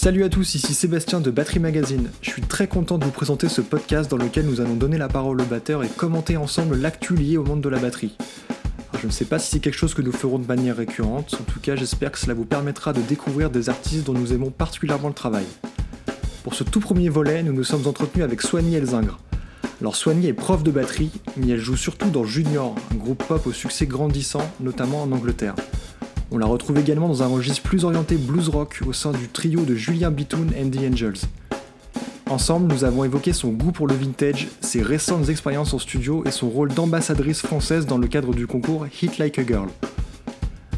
Salut à tous, ici Sébastien de Battery Magazine. Je suis très content de vous présenter ce podcast dans lequel nous allons donner la parole aux batteurs et commenter ensemble l'actu lié au monde de la batterie. je ne sais pas si c'est quelque chose que nous ferons de manière récurrente, en tout cas j'espère que cela vous permettra de découvrir des artistes dont nous aimons particulièrement le travail. Pour ce tout premier volet, nous nous sommes entretenus avec Soigny Elzingre. Alors Soigny est prof de batterie, mais elle joue surtout dans Junior, un groupe pop au succès grandissant, notamment en Angleterre. On la retrouve également dans un registre plus orienté blues rock au sein du trio de Julien Bitoun and the Angels. Ensemble, nous avons évoqué son goût pour le vintage, ses récentes expériences en studio et son rôle d'ambassadrice française dans le cadre du concours Hit Like a Girl.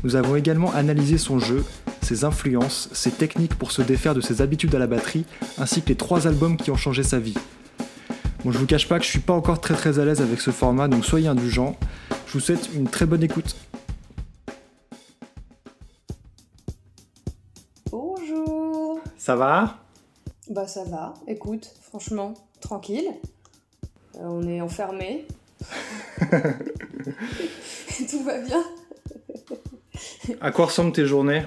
Nous avons également analysé son jeu, ses influences, ses techniques pour se défaire de ses habitudes à la batterie, ainsi que les trois albums qui ont changé sa vie. Bon, je vous cache pas que je suis pas encore très très à l'aise avec ce format, donc soyez indulgents. Je vous souhaite une très bonne écoute. Ça va? Bah ça va, écoute, franchement, tranquille. Euh, on est enfermé. Tout va bien. à quoi ressemblent tes journées?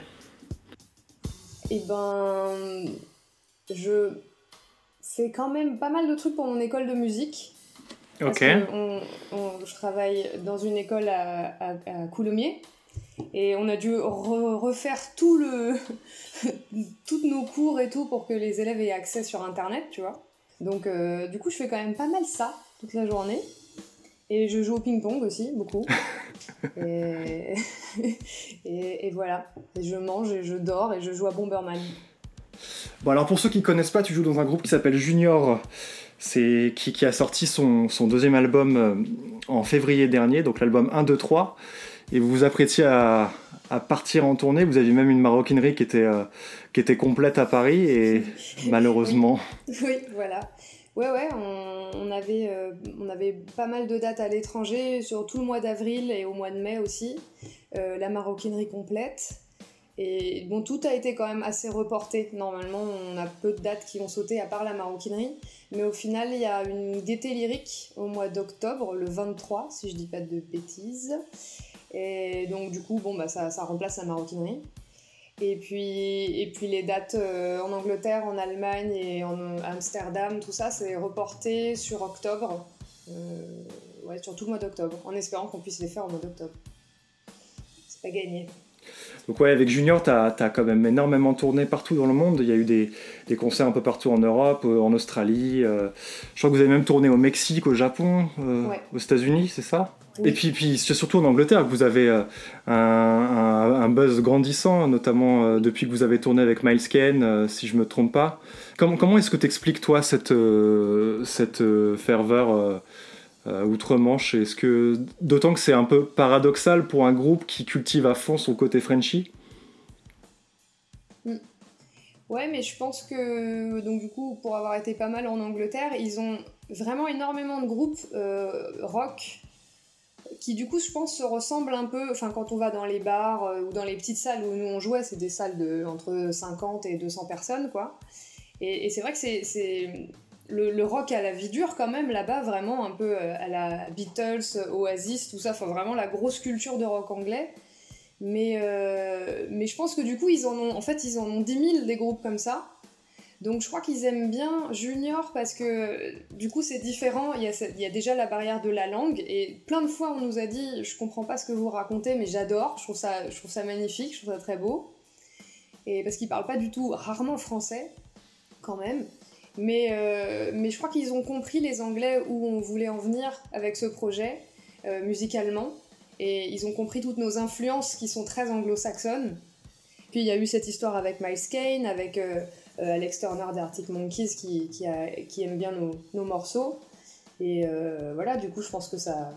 Eh ben, je fais quand même pas mal de trucs pour mon école de musique. Ok. je travaille dans une école à, à, à Coulommiers. Et on a dû refaire tout le toutes nos cours et tout pour que les élèves aient accès sur internet, tu vois. Donc euh, du coup, je fais quand même pas mal ça toute la journée. Et je joue au ping-pong aussi, beaucoup. et... et, voilà. Et je mange et je dors et je joue à Bomberman. Bon, alors pour ceux qui ne connaissent pas, tu joues dans un groupe qui s'appelle Junior. C'est qui, qui, a sorti son, son, deuxième album euh, en février dernier, donc l'album 1, 2, 3 et vous vous apprêtiez à, partir en tournée. Vous aviez même une maroquinerie qui était, euh, qui était complète à Paris et malheureusement. Oui, voilà. Ouais, ouais, on, avait, euh, on avait pas mal de dates à l'étranger, sur tout le mois d'avril et au mois de mai aussi. Euh, la maroquinerie complète. Et bon, tout a été quand même assez reporté. Normalement, on a peu de dates qui vont sauter à part la maroquinerie. Mais au final, il y a une gaieté lyrique au mois d'octobre, le 23, si je dis pas de bêtises. Et donc, du coup, bon, bah, ça, ça remplace la maroquinerie. Et puis, et puis les dates euh, en Angleterre, en Allemagne et en Amsterdam, tout ça, c'est reporté sur octobre. Euh, ouais, sur tout le mois d'octobre, en espérant qu'on puisse les faire au mois d'octobre. C'est pas gagné. Donc ouais, avec Junior, tu as, quand même énormément tourné partout dans le monde. Il y a eu des, des concerts un peu partout en Europe, euh, en Australie. je crois que vous avez même tourné au Mexique, au Japon, aux États-Unis, c'est ça? Et puis, puis c'est surtout en Angleterre que vous avez euh, un, buzz grandissant, notamment euh, depuis que vous avez tourné avec Miles Kane, euh, si je me trompe pas. Comment, comment est-ce que tu expliques, toi, cette, cette ferveur outre-Manche? Est-ce que, D'autant que c'est un peu paradoxal pour un groupe qui cultive à fond son côté Frenchy? Mm. Ouais, mais je pense que, donc du coup, pour avoir été pas mal en Angleterre, ils ont vraiment énormément de groupes rock qui du coup je pense se ressemble un peu, enfin quand on va dans les bars euh, ou dans les petites salles où nous on jouait, c'est des salles de entre 50 et 200 personnes quoi. Et, c'est vrai que c'est le, rock à la vie dure quand même là-bas, vraiment un peu euh, à la Beatles, Oasis, tout ça, vraiment la grosse culture de rock anglais. Mais, euh, mais je pense que du coup ils en ont, en fait ils en ont 10 000 des groupes comme ça. Donc je crois qu'ils aiment bien Junior parce que du coup c'est différent, il y, a, déjà la barrière de la langue et plein de fois on nous a dit je comprends pas ce que vous racontez mais j'adore, je trouve ça, je trouve ça magnifique, je trouve ça très beau. Et parce qu'ils parlent pas du tout, rarement français quand même. Mais, euh, je crois qu'ils ont compris les Anglais où on voulait en venir avec ce projet euh, musicalement et ils ont compris toutes nos influences qui sont très anglo-saxonnes. Puis il y a eu cette histoire avec Miles Kane, avec... Euh, Alex Turner d'Arctic Monkeys qui, aime bien nos, morceaux. Et euh, voilà, du coup, je pense que ça,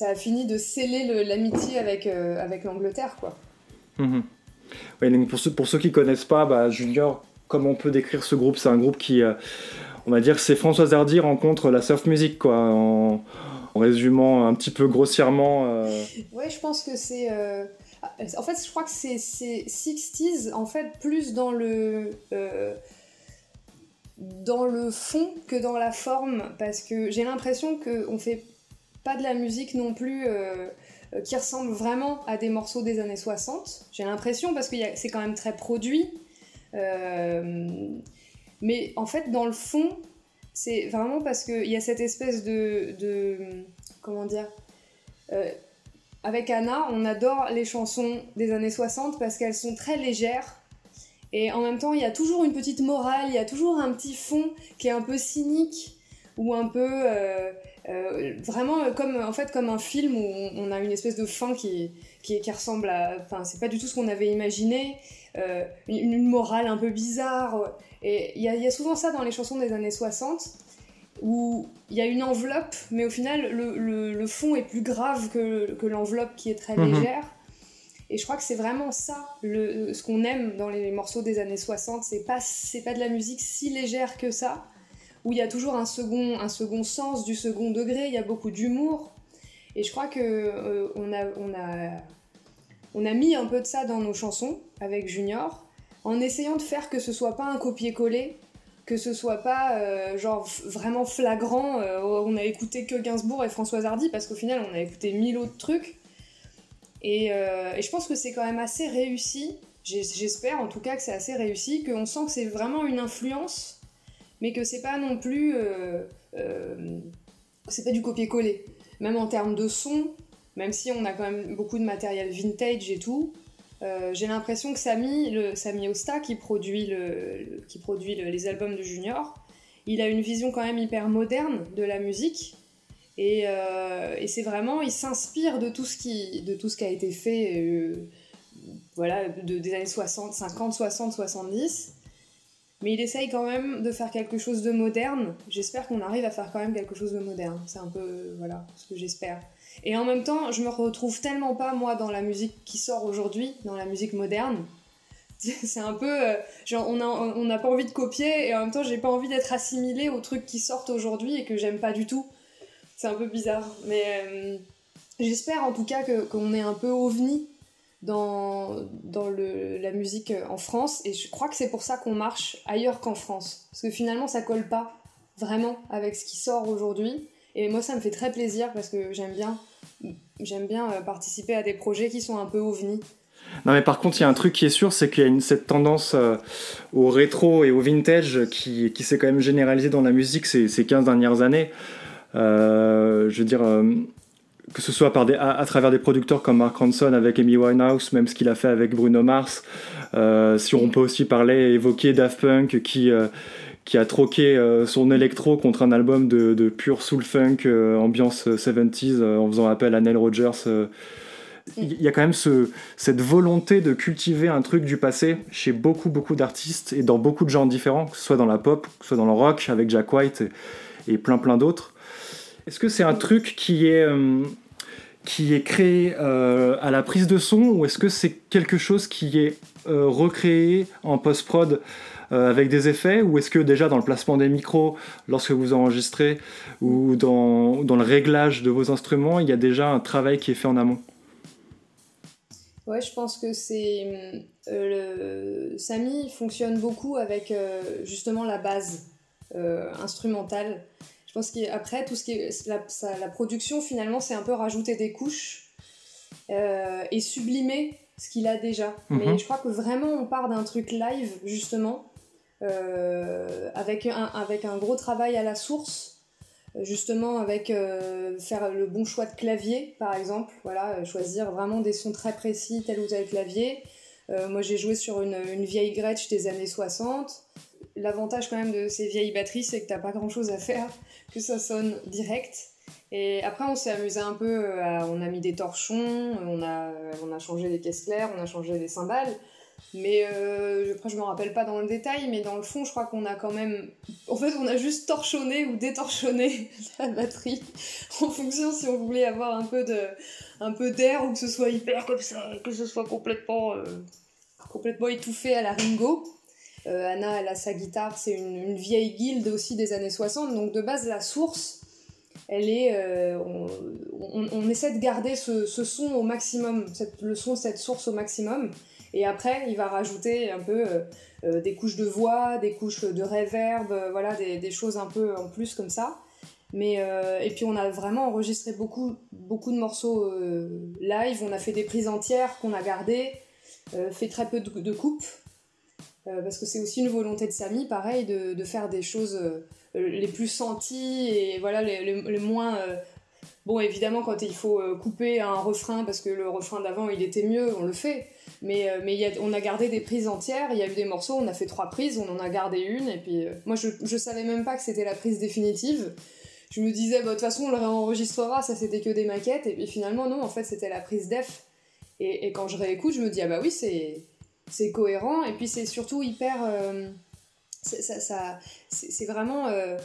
a fini de sceller l'amitié avec, euh, l'Angleterre. Mhm. pour, ceux, pour ceux qui connaissent pas, bah, Junior, comment on peut décrire ce groupe C'est un groupe qui, on va dire, c'est Françoise Hardy rencontre la surf music, quoi, en résumant un petit peu grossièrement. Ouais, je pense que c'est en fait, je crois que c'est 60s, en fait, plus dans le, euh, dans le fond que dans la forme, parce que j'ai l'impression qu'on fait pas de la musique non plus euh, qui ressemble vraiment à des morceaux des années 60. J'ai l'impression, parce que c'est quand même très produit. mais en fait, dans le fond, c'est vraiment parce qu'il y a cette espèce de, comment dire avec Anna, on adore les chansons des années 60 parce qu'elles sont très légères. Et en même temps, il y a toujours une petite morale, il y a toujours un petit fond qui est un peu cynique ou un peu euh, euh, vraiment comme en fait comme un film où on, a une espèce de fin qui, qui, qui ressemble à enfin c'est pas du tout ce qu'on avait imaginé euh, une, morale un peu bizarre et il y, y, a souvent ça dans les chansons des années 60 où il y a une enveloppe, mais au final, le, le, fond est plus grave que, que l'enveloppe qui est très mhm. légère. Et je crois que c'est vraiment ça, le, ce qu'on aime dans les morceaux des années 60. C'est pas, c'est pas de la musique si légère que ça, où il y a toujours un second, un second sens, du second degré, il y a beaucoup d'humour. Et je crois que euh, on, a, on, a, on a mis un peu de ça dans nos chansons avec Junior, en essayant de faire que ce soit pas un copier-coller, que ce soit pas euh, genre vraiment flagrant, euh, on a écouté que Gainsbourg et Françoise Hardy, parce qu'au final on a écouté mille autres trucs. Et, euh, je pense que c'est quand même assez réussi, j'espère en tout cas que c'est assez réussi, qu'on sent que c'est vraiment une influence, mais que c'est pas non plus. c'est du copier-coller. Même en termes de son, même si on a quand même beaucoup de matériel vintage et tout, euh, j'ai l'impression que Samy, le, Samy Osta, qui produit, les albums de Junior, il a une vision quand même hyper moderne de la musique. Et, euh, c'est vraiment, il s'inspire de, tout ce qui, de tout ce qui a été fait euh, voilà, de, des années 60, 50, 60, 70. Mais il essaye quand même de faire quelque chose de moderne. J'espère qu'on arrive à faire quand même quelque chose de moderne. C'est un peu voilà, ce que j'espère. Et en même temps, je me retrouve tellement pas, moi, dans la musique qui sort aujourd'hui, dans la musique moderne. C'est un peu. Euh, genre, on n'a on a pas envie de copier et en même temps, j'ai pas envie d'être assimilé aux trucs qui sortent aujourd'hui et que j'aime pas du tout. C'est un peu bizarre. Mais euh, j'espère en tout cas qu'on est un peu ovni dans, dans le, la musique en France et je crois que c'est pour ça qu'on marche ailleurs qu'en France. Parce que finalement, ça colle pas vraiment avec ce qui sort aujourd'hui. Et moi, ça me fait très plaisir parce que j'aime bien, j'aime bien euh, participer à des projets qui sont un peu ovnis. Non, mais par contre, il y a un truc qui est sûr, c'est qu'il y a cette tendance euh, au rétro et au vintage qui, qui s'est quand même généralisée dans la musique ces, ces 15 dernières années. Euh, je veux dire, que ce soit par des, à, travers des producteurs comme Mark Ronson avec Amy Winehouse, même ce qu'il a fait avec Bruno Mars. si on peut aussi parler, évoquer Daft Punk qui qui a troqué euh, son électro contre un album de, de pure soul funk, euh, ambiance 70s, euh, en faisant appel à Neil Rogers. Il y a quand même ce, cette volonté de cultiver un truc du passé chez beaucoup, beaucoup d'artistes et dans beaucoup de genres différents, que ce soit dans la pop, que ce soit dans le rock, avec Jack White et, plein, plein d'autres. Est-ce que c'est un truc qui est, qui est créé à la prise de son ou est-ce que c'est quelque chose qui est recréé en post-prod avec des effets ou est-ce que déjà dans le placement des micros, lorsque vous enregistrez, ou dans, dans le réglage de vos instruments, il y a déjà un travail qui est fait en amont? Ouais, je pense que c'est. Euh, le... Samy fonctionne beaucoup avec euh, justement la base instrumentale. Je pense qu'après, tout ce qui est. La, la production, finalement, c'est un peu rajouter des couches et sublimer ce qu'il a déjà. Mais mhm. je crois que vraiment, on part d'un truc live, justement, euh, avec, un, avec un gros travail à la source, justement avec euh, faire le bon choix de clavier, par exemple, voilà, choisir vraiment des sons très précis, tel ou tel clavier. Euh, moi, j'ai joué sur une, vieille Gretsch des années 60. L'avantage quand même de ces vieilles batteries, c'est que t'as pas grand chose à faire, que ça sonne direct. Et après, on s'est amusé un peu, on a mis des torchons, on a, on a changé les caisses claires, on a changé les cymbales. Mais euh, après, je me rappelle pas dans le détail, mais dans le fond, je crois qu'on a quand même. En fait, on a juste torchonné ou détorchonné la batterie en fonction si on voulait avoir un peu de, un peu d'air ou que ce soit hyper comme ça, que ce soit complètement, euh, complètement étouffé à la Ringo. Euh, Anna, elle a sa guitare, c'est une, une, vieille guilde aussi des années 60, donc de base, la source, elle est. Euh, on, on, on, essaie de garder ce, ce son au maximum, cette, le son cette source au maximum. Et après, il va rajouter un peu euh, euh, des couches de voix, des couches de reverb, euh, voilà, des, choses un peu en plus comme ça. Mais, et puis on a vraiment enregistré beaucoup, beaucoup de morceaux live, on a fait des prises entières qu'on a gardées, fait très peu de, coupes. parce que c'est aussi une volonté de Samy, pareil, de, de faire des choses les plus senties et voilà, les, les, moins. Bon, évidemment, quand il faut couper un refrain parce que le refrain d'avant il était mieux, on le fait. Mais, mais y a, on a gardé des prises entières, il y a eu des morceaux, on a fait trois prises, on en a gardé une, et puis moi je, je savais même pas que c'était la prise définitive je me disais, bah, de toute façon, on le réenregistrera, ça c'était que des maquettes. Et puis finalement, non, en fait, c'était la prise def. Et, et, quand je réécoute, je me dis, ah bah oui, c'est, cohérent. Et puis c'est surtout hyper. Euh, ça, ça, c'est, vraiment euh,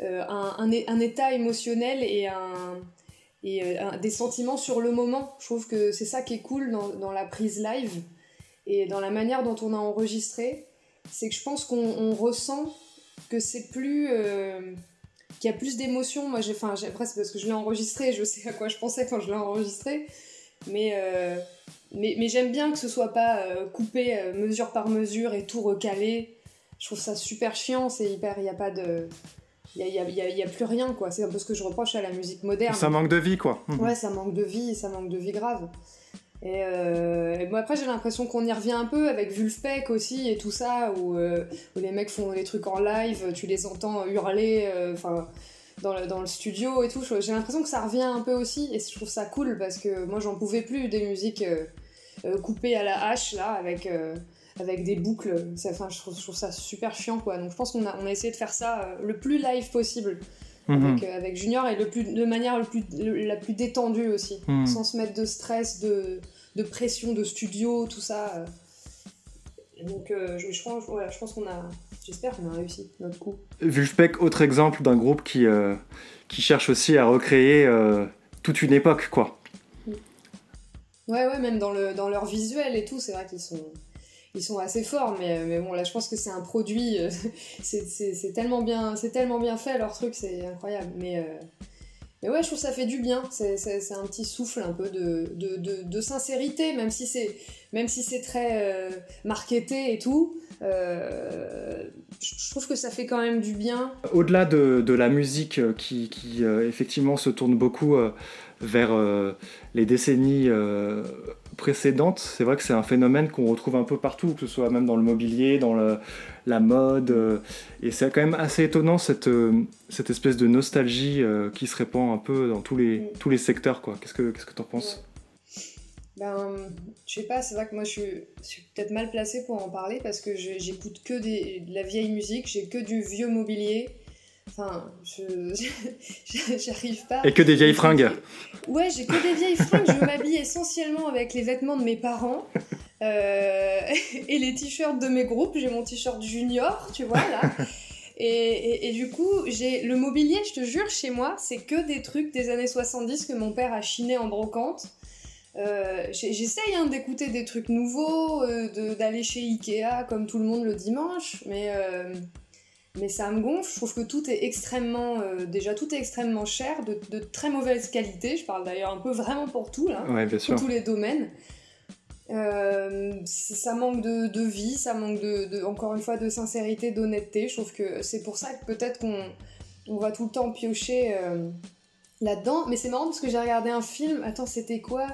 euh, un, un, état émotionnel et, un, et des sentiments sur le moment. Je trouve que c'est ça qui est cool dans, dans, la prise live et dans la manière dont on a enregistré. C'est que je pense qu'on ressent que c'est plus qui a plus d'émotions. Moi, j'ai, enfin, après, c'est parce que je l'ai enregistré, je sais à quoi je pensais quand je l'ai enregistré. Mais, euh, mais, mais, j'aime bien que ce soit pas euh, coupé euh, mesure par mesure et tout recalé. Je trouve ça super chiant, c'est hyper. Il n'y a pas de. Il n'y a, y a, y a, plus rien, quoi. C'est un peu ce que je reproche à la musique moderne. Ça manque de vie, quoi. Ouais, ça manque de vie, ça manque de vie grave. Et, euh, bon, après, j'ai l'impression qu'on y revient un peu avec Vulfpeck aussi et tout ça, où, euh, où, les mecs font les trucs en live, tu les entends hurler euh, dans, le, dans le studio et tout. J'ai l'impression que ça revient un peu aussi, et je trouve ça cool parce que moi, j'en pouvais plus des musiques coupées à la hache, là, avec, avec des boucles. Enfin, je trouve, je trouve, ça super chiant, quoi. Donc, je pense qu'on a, on a essayé de faire ça le plus live possible. Mhm. Avec, avec, Junior et le plus, de manière le plus, la plus détendue aussi, mhm. sans se mettre de stress, de, de, pression de studio, tout ça. Donc euh, je, je, pense, je pense qu'on a, j'espère qu'on a réussi notre coup. Vulfpeck, autre exemple d'un groupe qui, euh, qui cherche aussi à recréer euh, toute une époque, quoi. Ouais, ouais, même dans, le, dans leur visuel et tout, c'est vrai qu'ils sont, ils sont assez forts, mais, mais bon, là, je pense que c'est un produit, euh, c'est tellement, bien, tellement bien fait, leur truc, c'est incroyable. Mais, euh, mais ouais, je trouve que ça fait du bien, c'est un petit souffle un peu de, de, de, sincérité, même si c'est si très euh, marketé et tout. je trouve que ça fait quand même du bien. Au-delà de, de, la musique qui, qui effectivement se tourne beaucoup vers les décennies précédentes, c'est vrai que c'est un phénomène qu'on retrouve un peu partout, que ce soit même dans le mobilier, dans la mode. Euh, et c'est quand même assez étonnant cette, euh, cette espèce de nostalgie euh, qui se répand un peu dans tous les, mm. tous les secteurs. Qu'est-ce que tu que en penses? Ben, je sais pas, c'est vrai que moi je suis, suis peut-être mal placée pour en parler parce que j'écoute que des, de la vieille musique, j'ai que du vieux mobilier. Enfin, je j'arrive pas. Et que des vieilles fringues. Ouais, j'ai que des vieilles fringues. Je m'habille essentiellement avec les vêtements de mes parents euh, et les t-shirts de mes groupes. J'ai mon t-shirt junior, tu vois là. Et, et, du coup, j'ai le mobilier, je te jure, chez moi, c'est que des trucs des années 70 que mon père a chiné en brocante. Euh, J'essaye hein, d'écouter des trucs nouveaux, euh, d'aller chez Ikea comme tout le monde le dimanche, mais mais ça me gonfle. Je trouve que tout est extrêmement, euh, déjà tout est extrêmement cher, de, de, très mauvaise qualité. Je parle d'ailleurs un peu vraiment pour tout là, pour tous les domaines. Euh, ça manque de, de, vie, ça manque de, encore une fois de sincérité, d'honnêteté. Je trouve que c'est pour ça que peut-être qu'on on va tout le temps piocher euh, là-dedans. Mais c'est marrant parce que j'ai regardé un film. Attends, c'était quoi?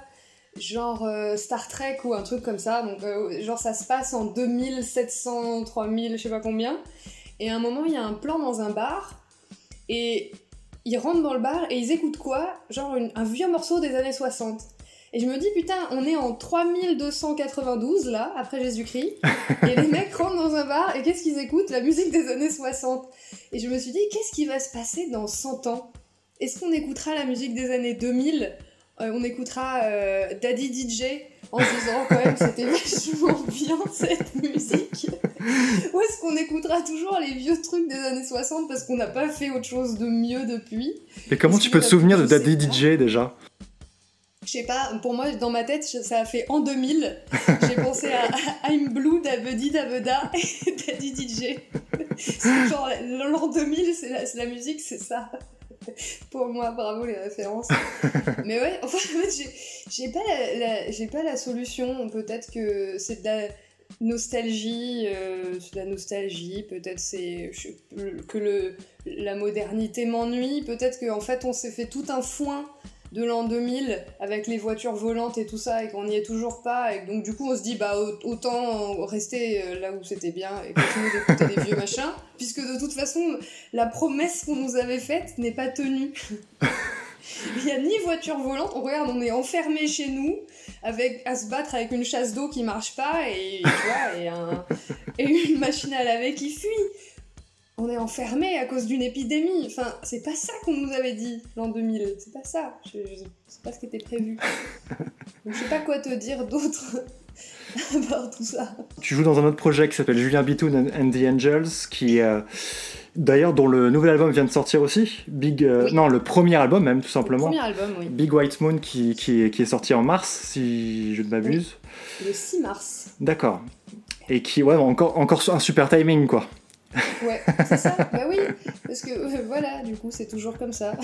Genre Star Trek ou un truc comme ça. Donc, genre ça se passe en 2700, 3000, je sais pas combien. Et à un moment, il y a un plan dans un bar, et ils rentrent dans le bar et ils écoutent quoi? Genre un vieux morceau des années 60. Et je me dis, putain, on est en 3292 là, après Jésus-Christ, et les mecs rentrent dans un bar et qu'est-ce qu'ils écoutent? La musique des années 60. Et je me suis dit, qu'est-ce qui va se passer dans 100 ans? Est-ce qu'on écoutera la musique des années 2000 euh, On écoutera euh, Daddy DJ en se disant quand même c'était vachement bien cette musique. Ou est-ce qu'on écoutera toujours les vieux trucs des années 60 parce qu'on n'a pas fait autre chose de mieux depuis? Et comment tu peux te souvenir de Daddy DJ déjà? Je sais pas, pour moi, dans ma tête, ça a fait en 2000. J'ai pensé à I'm Blue d'Abedi Dabeda et Daddy DJ. Genre, l'an 2000, c'est la, la musique, c'est ça. pour moi, bravo les références. Mais ouais, enfin, en fait, j'ai pas la, pas la solution. Peut-être que c'est de la nostalgie, euh, la nostalgie. Peut-être c'est que le, la modernité m'ennuie. Peut-être qu'en fait, on s'est fait tout un foin de l'an 2000 avec les voitures volantes et tout ça et qu'on n'y est toujours pas et donc du coup on se dit bah autant rester euh, là où c'était bien et continuer d'écouter des vieux machins puisque de toute façon la promesse qu'on nous avait faite n'est pas tenue. Il n'y a ni voiture volante, on regarde, on est enfermé chez nous avec à se battre avec une chasse d'eau qui marche pas et, une machine à laver qui fuit on est enfermé à cause d'une épidémie. Enfin, c'est pas ça qu'on nous avait dit l'an 2000. C'est pas ça. Je, je, pas ce qui était prévu. Donc, je sais pas quoi te dire d'autre à part tout ça. Tu joues dans un autre projet qui s'appelle Julien Bitoun and the Angels, qui euh, d'ailleurs dont le nouvel album vient de sortir aussi. Big, euh, non, le premier album même tout simplement. Le premier album, oui. Big White Moon qui, qui, est, qui est sorti en mars, si je ne m'abuse. Le 6 mars. D'accord. Et qui, ouais, encore, encore un super timing quoi. Ouais, c'est ça. bah oui, parce que euh, voilà, du coup, c'est toujours comme ça.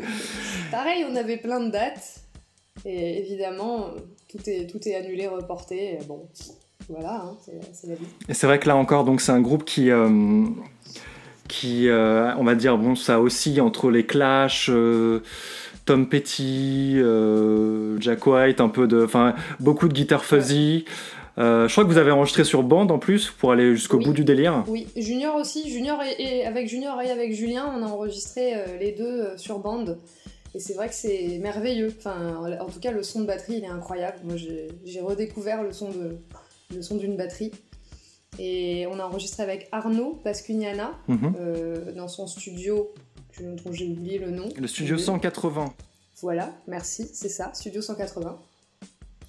Pareil, on avait plein de dates, et évidemment, tout est, tout est annulé, reporté. Bon, voilà, hein, c'est la vie. Et c'est vrai que là encore, donc c'est un groupe qui. Euh, qui, euh, on va dire, bon, ça aussi entre les Clash, Tom Petty, Jack White, un peu de, enfin, beaucoup de guitare fuzzy. Euh, je crois que vous avez enregistré sur bande en plus pour aller jusqu'au bout du délire. Oui, Junior aussi. Junior et, avec Junior et avec Julien, on a enregistré euh, les deux euh, sur bande. Et c'est vrai que c'est merveilleux. Enfin, en tout cas, le son de batterie, il est incroyable. Moi, j'ai redécouvert le son de le son d'une batterie. Et on a enregistré avec Arnaud Pascugnana mhm. dans son studio, dont j'ai oublié le nom. Le studio 180. Voilà, merci, c'est ça, studio 180.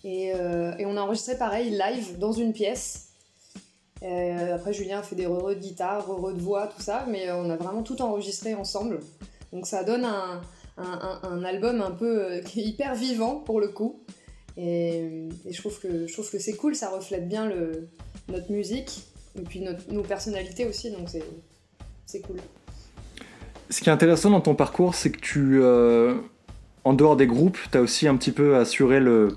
Euh, et, on a enregistré pareil, live, dans une pièce. Euh, après, Julien a fait des re de guitare, re de voix, tout ça, mais euh, on a vraiment tout enregistré ensemble. Donc ça donne un, album un peu hyper vivant pour le coup. Et, je trouve que, je trouve que c'est cool, ça reflète bien le, notre musique et puis nos personnalités aussi, donc c'est cool. Ce qui est intéressant dans ton parcours, c'est que tu, en dehors des groupes, tu as aussi un petit peu assuré le,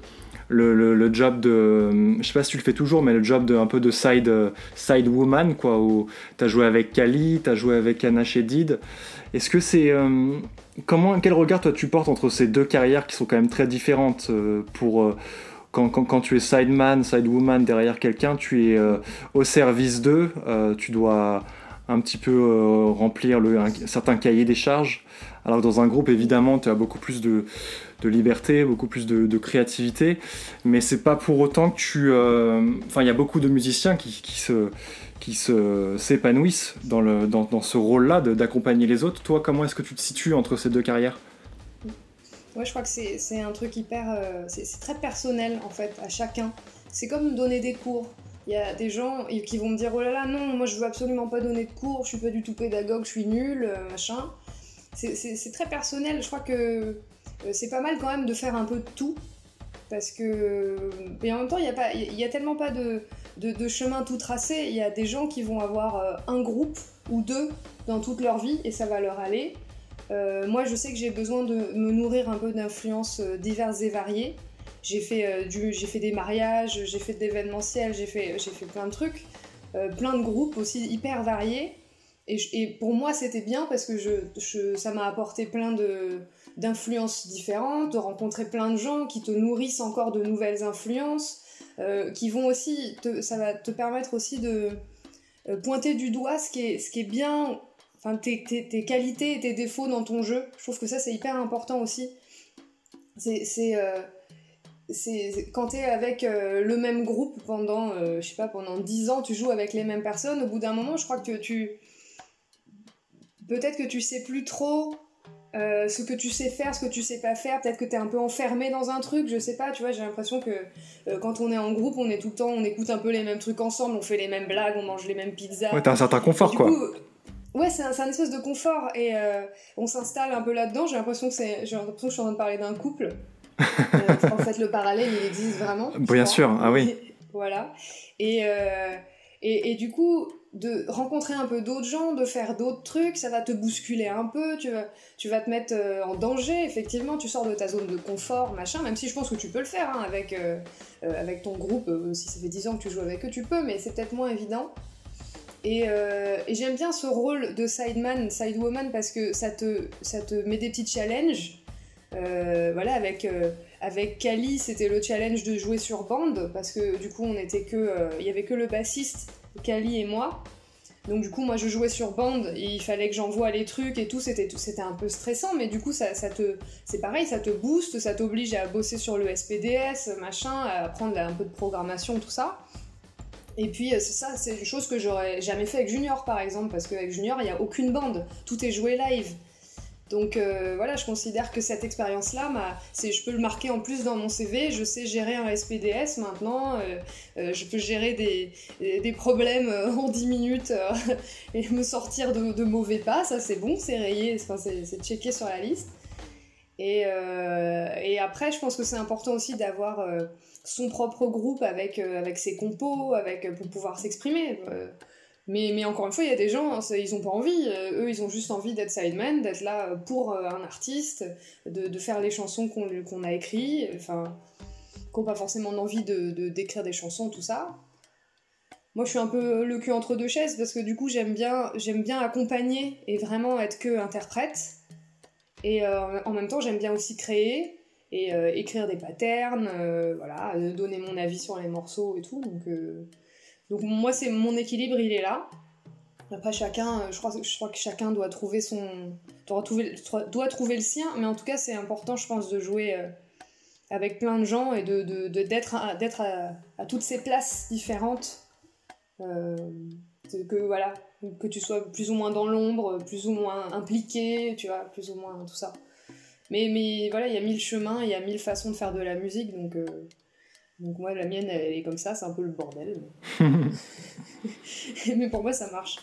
le, le, job de. Je sais pas si tu le fais toujours, mais le job de un peu de side, side woman, quoi, où tu as joué avec Kali, tu as joué avec Anna Shedid. Est-ce que c'est. Euh, comment, quel regard toi tu portes entre ces deux carrières qui sont quand même très différentes euh, pour. Euh, quand, tu es sideman, woman derrière quelqu'un, tu es au service d'eux, tu dois un petit peu remplir le, un cahier des charges. Alors dans un groupe, évidemment, tu as beaucoup plus de, liberté, beaucoup plus de, créativité. Mais c'est pas pour autant que tu. Euh, enfin, il y a beaucoup de musiciens qui, qui se s'épanouissent dans ce rôle-là d'accompagner les autres. Toi, comment est-ce que tu te situes entre ces deux carrières? Ouais, je crois que c'est un truc hyper. Euh, c'est très personnel en fait à chacun. C'est comme donner des cours. Il y a des gens qui vont me dire oh là là non moi je veux absolument pas donner de cours, je suis pas du tout pédagogue, je suis nul, euh, machin. C'est très personnel. Je crois que euh, c'est pas mal quand même de faire un peu de tout. Parce que. Et en même temps, il n'y a, a tellement pas de, chemin tout tracé. Il y a des gens qui vont avoir un groupe ou deux dans toute leur vie et ça va leur aller. Euh, moi, je sais que j'ai besoin de me nourrir un peu d'influences diverses et variées. J'ai fait, des mariages, j'ai fait de l'événementiel, j'ai fait, plein de trucs. plein de groupes aussi hyper variés. Et, pour moi, c'était bien parce que ça m'a apporté plein d'influences différentes, de rencontrer plein de gens qui te nourrissent encore de nouvelles influences, euh, qui vont aussi, ça va te permettre aussi de euh, pointer du doigt ce qui est bien, enfin tes, tes, qualités et tes défauts dans ton jeu. Je trouve que ça c'est hyper important aussi. C'est, c'est, euh, quand tu es avec le même groupe pendant, je sais pas, pendant 10 ans, tu joues avec les mêmes personnes, au bout d'un moment, je crois que tu... Peut-être que tu sais plus trop euh, ce que tu sais faire, ce que tu sais pas faire, peut-être que tu es un peu enfermé dans un truc, je sais pas, tu vois, j'ai l'impression que euh, quand on est en groupe, on est tout le temps, on écoute un peu les mêmes trucs ensemble, on fait les mêmes blagues, on mange les mêmes pizzas. Ouais, t'as un certain confort, quoi. Ouais, c'est un, un, espèce de confort et euh, on s'installe un peu là-dedans. J'ai l'impression que c'est, j'ai l'impression que je suis en train de parler d'un couple. en fait, le parallèle, il existe vraiment. Bien sûr, ah oui. voilà. Et, et, et, du coup, de rencontrer un peu d'autres gens, de faire d'autres trucs, ça va te bousculer un peu, tu vas, tu vas te mettre euh, en danger, effectivement, tu sors de ta zone de confort, machin, même si je pense que tu peux le faire hein, avec, euh, euh, avec ton groupe, si ça fait 10 ans que tu joues avec eux, tu peux, mais c'est peut-être moins évident. Et, et j'aime bien ce rôle de sideman, sidewoman, parce que ça te, ça te met des petits challenges, voilà, avec, avec Kali, c'était le challenge de jouer sur bande, parce que du coup, on était que. Il y avait que le bassiste, Kali et moi. Donc du coup, moi, je jouais sur bande, et il fallait que j'envoie les trucs et tout, c'était c'était un peu stressant, mais du coup, ça te, c'est pareil, ça te booste, ça t'oblige à bosser sur le SPDS, machin, à apprendre un peu de programmation, tout ça. Et puis c'est ça, c'est une chose que j'aurais jamais fait avec Junior par exemple, parce qu'avec Junior il n'y a aucune bande, tout est joué live. Donc euh, voilà, je considère que cette expérience-là, je peux le marquer en plus dans mon CV. Je sais gérer un SPDS maintenant. Euh, euh, je peux gérer des, des problèmes en 10 minutes et me sortir de, de mauvais pas. Ça, c'est bon, c'est rayé, c'est checké sur la liste. Et, et, après, je pense que c'est important aussi d'avoir son propre groupe avec, avec ses compos, avec, pour pouvoir s'exprimer. Mais, encore une fois, il y a des gens, hein, ils n'ont pas envie. Euh, eux, ils ont juste envie d'être sidemen, d'être là pour euh, un artiste, de, de faire les chansons qu'on a écrites, enfin, qui n'ont pas forcément envie de d'écrire des chansons, tout ça. Moi, je suis un peu le cul entre deux chaises parce que du coup, j'aime bien, bien accompagner et vraiment être que interprète. Et euh, en même temps, j'aime bien aussi créer et écrire des patterns, voilà, donner mon avis sur les morceaux et tout. Donc donc moi, c'est mon équilibre, il est là. Après, chacun, euh, je crois, que chacun doit trouver son, doit trouver, doit trouver le sien, mais en tout cas, c'est important, je pense, de jouer euh, avec plein de gens et de, d'être, d'être à, toutes ces places différentes. Euh, que voilà, que tu sois plus ou moins dans l'ombre, plus ou moins impliqué, tu vois, plus ou moins tout ça. Mais, mais voilà, il y a mille chemins, il y a mille façons de faire de la musique, donc donc moi, la mienne, elle est comme ça, c'est un peu le bordel. Mais, pour moi, ça marche.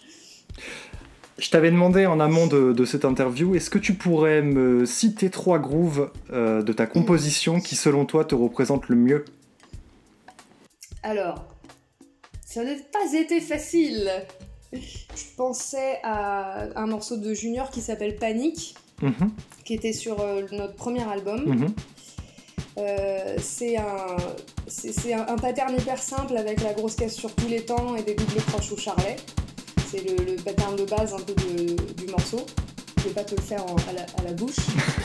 Je t'avais demandé en amont de, cette interview, est-ce que tu pourrais me citer trois grooves euh, de ta composition qui, selon toi, te représentent le mieux? Alors, ça n'a pas été facile. Je pensais à un morceau de Junior qui s'appelle Panique, mhm. qui était sur euh, notre premier album. Mhm. Euh, c'est un, c'est un, pattern hyper simple avec la grosse caisse sur tous les temps et des doubles croches au charlet. C'est le, pattern de base un peu du morceau. Je vais pas te le faire à, la, bouche,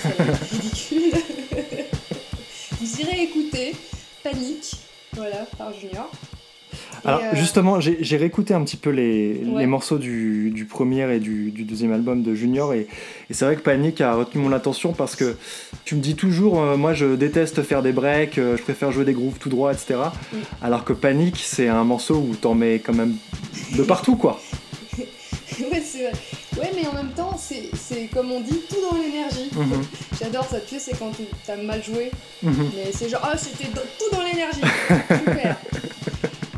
c'est ridicule. Vous irez écouter Panique, voilà, par Junior. Alors euh, justement, j'ai réécouté un petit peu les, les morceaux du, du, premier et du, du, deuxième album de Junior et, et c'est vrai que Panic a retenu mon attention parce que tu me dis toujours, euh, moi je déteste faire des breaks, euh, je préfère jouer des grooves tout droit, etc. Mm. Alors que Panic, c'est un morceau où t'en mets quand même de partout, quoi. ouais, c'est vrai. Ouais, mais en même temps, c'est comme on dit, tout dans l'énergie. Mhm. J'adore ça, tu sais, c'est quand t'as mal joué. Mhm. Mais c'est genre, ah, c'était tout dans l'énergie. Super.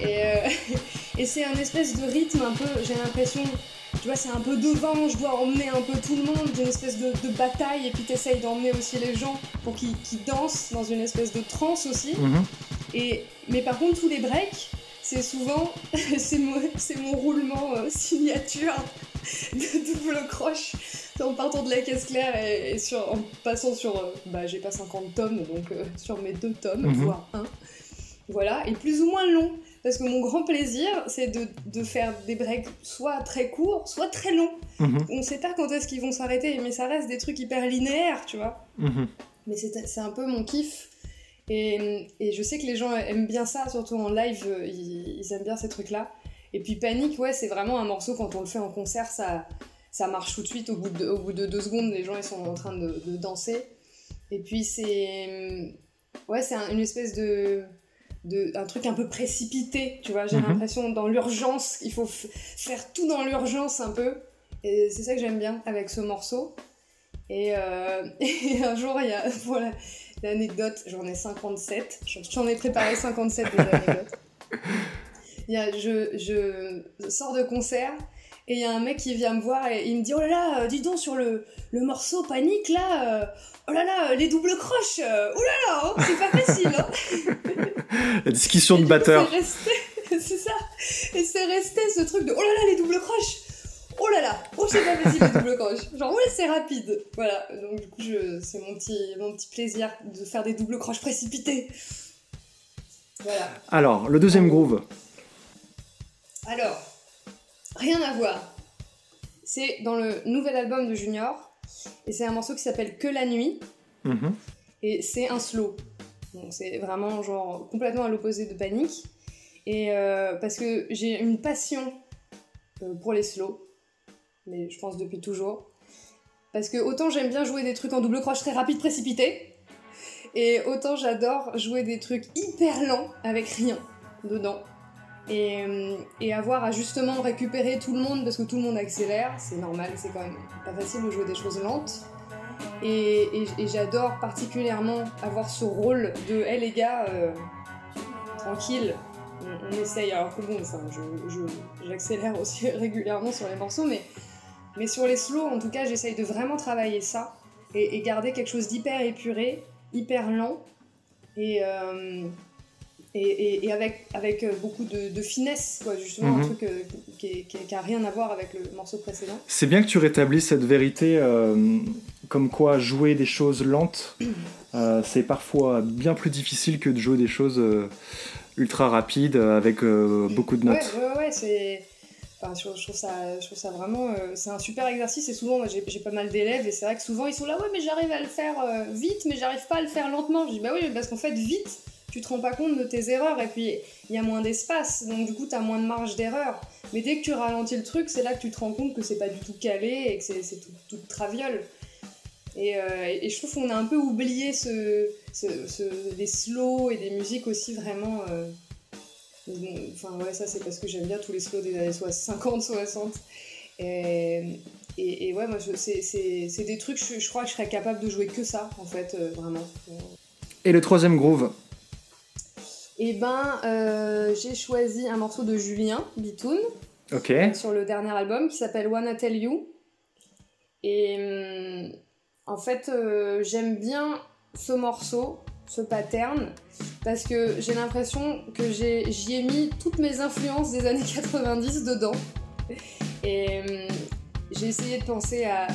Et, euh, et c'est un espèce de rythme un peu, j'ai l'impression, tu vois, c'est un peu devant, je dois emmener un peu tout le monde, une espèce de, bataille, et puis t'essayes d'emmener aussi les gens pour qu'ils dansent dans une espèce de transe aussi. Mhm. Et, mais par contre, tous les breaks, c'est souvent, c'est mon, mon, roulement euh, signature de double croche en partant de la caisse claire et, sur, en passant sur, euh, bah j'ai pas 50 tomes, donc sur mes deux tomes, mhm. voire un. Voilà, et plus ou moins long. Parce que mon grand plaisir, c'est de, de, faire des breaks soit très courts, soit très longs. Mhm. On ne sait pas quand est-ce qu'ils vont s'arrêter, mais ça reste des trucs hyper linéaires, tu vois. Mhm. Mais c'est un peu mon kiff. Et, et, je sais que les gens aiment bien ça, surtout en live, euh, ils, aiment bien ces trucs-là. Et puis Panique, ouais, c'est vraiment un morceau, quand on le fait en concert, ça, ça marche tout de suite. Au bout de, au bout de deux secondes, les gens ils sont en train de, de danser. Et puis c'est. Ouais, c'est une espèce de de, un truc un peu précipité, tu vois. J'ai mhm. l'impression dans l'urgence, il faut faire tout dans l'urgence un peu. Et c'est ça que j'aime bien avec ce morceau. Et, euh, un jour, il y a, voilà, l'anecdote, j'en ai 57. J'en ai préparé 57 des anecdotes. Il y a, je, je sors de concert et il y a un mec qui vient me voir et il me dit Oh là là, dis donc sur le, le morceau Panique là, euh, oh là là, les doubles croches, euh, oh là là, hein, c'est pas facile. Hein. La discussion de batteur. C'est ça. Et c'est resté ce truc de oh là là, les doubles croches. Oh là là, oh c'est pas facile les doubles croches. Genre ouais c'est rapide. Voilà, donc du coup c'est mon petit, mon petit plaisir de faire des doubles croches précipitées. Voilà. Alors, le deuxième groove. Alors, rien à voir. C'est dans le nouvel album de Junior, et c'est un morceau qui s'appelle Que la nuit. Mhm. et c'est un slow. Donc c'est vraiment genre complètement à l'opposé de panique. Et euh, parce que j'ai une passion euh, pour les slows, mais je pense depuis toujours. Parce que autant j'aime bien jouer des trucs en double croche très rapide, précipité, et autant j'adore jouer des trucs hyper lents avec rien dedans. Et, euh, et, avoir à justement récupérer tout le monde parce que tout le monde accélère, c'est normal, c'est quand même pas facile de jouer des choses lentes. Et, j'adore particulièrement avoir ce rôle de hé hey, les gars, euh, tranquille, on, essaye. Alors que bon, j'accélère aussi régulièrement sur les morceaux, mais, mais sur les slows, en tout cas, j'essaye de vraiment travailler ça et, garder quelque chose d'hyper épuré, hyper lent. Et. Euh, et, et, avec, avec euh, beaucoup de, de finesse, quoi, justement, un mhm. truc euh, qui n'a rien à voir avec le morceau précédent. C'est bien que tu rétablisses cette vérité, euh, comme quoi jouer des choses lentes, c'est parfois bien plus difficile que de jouer des choses ultra rapides avec beaucoup de notes. Ouais, ouais, ouais, c'est. Enfin, je, trouve ça, je trouve ça vraiment. c'est un super exercice et souvent, j'ai pas mal d'élèves et c'est vrai que souvent ils sont là, ouais, mais j'arrive à le faire vite, mais j'arrive pas à le faire lentement. Je dis, bah oui, parce qu'en fait, vite tu te rends pas compte de tes erreurs et puis il y a moins d'espace, donc du coup tu as moins de marge d'erreur. Mais dès que tu ralentis le truc, c'est là que tu te rends compte que c'est pas du tout calé et que c'est tout, tout, traviole. Et, euh, et, je trouve qu'on a un peu oublié ce, des slows et des musiques aussi vraiment. Euh, enfin, ouais, ça c'est parce que j'aime bien tous les slows des années 50, 60. Et, et, ouais, moi c'est des trucs, je, crois que je serais capable de jouer que ça en fait, euh, vraiment. Et le troisième groove? Eh ben, euh, j'ai choisi un morceau de Julien Bitoun sur le dernier album qui s'appelle Wanna Tell You. Et hum, en fait, euh, j'aime bien ce morceau, ce pattern, parce que j'ai l'impression que j'y ai, mis toutes mes influences des années 90 dedans. Et hum, j'ai essayé de penser à,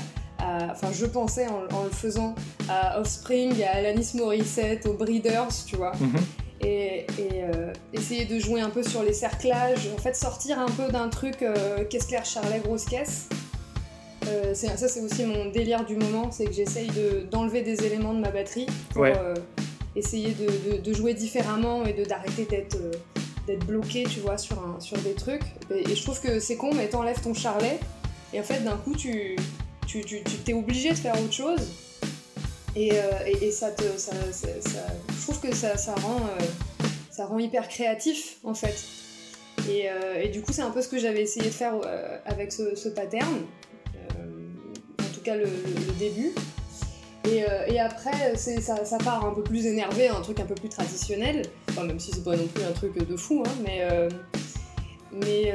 enfin je pensais en, le faisant à Offspring, à Alanis Morissette, aux Breeders, tu vois. Mhm et, euh, essayer de jouer un peu sur les cerclages, en fait sortir un peu d'un truc euh, caisse claire charlet grosse caisse. Euh, ça c'est aussi mon délire du moment, c'est que j'essaye d'enlever des éléments de ma batterie pour essayer de, de, jouer différemment et d'arrêter d'être d'être bloqué, tu vois, sur, un, sur des trucs. Et, je trouve que c'est con, mais t'enlèves ton charlet et en fait d'un coup tu tu, t'es obligé de faire autre chose euh, et, ça te, ça, trouve que ça, rend, euh, ça rend hyper créatif en fait. Et, euh, et du coup, c'est un peu ce que j'avais essayé de faire avec ce, pattern, en tout cas le, début. Et, et, après, ça, ça, part un peu plus énervé, un truc un peu plus traditionnel, enfin, même si c'est pas non plus un truc de fou, hein, mais, mais,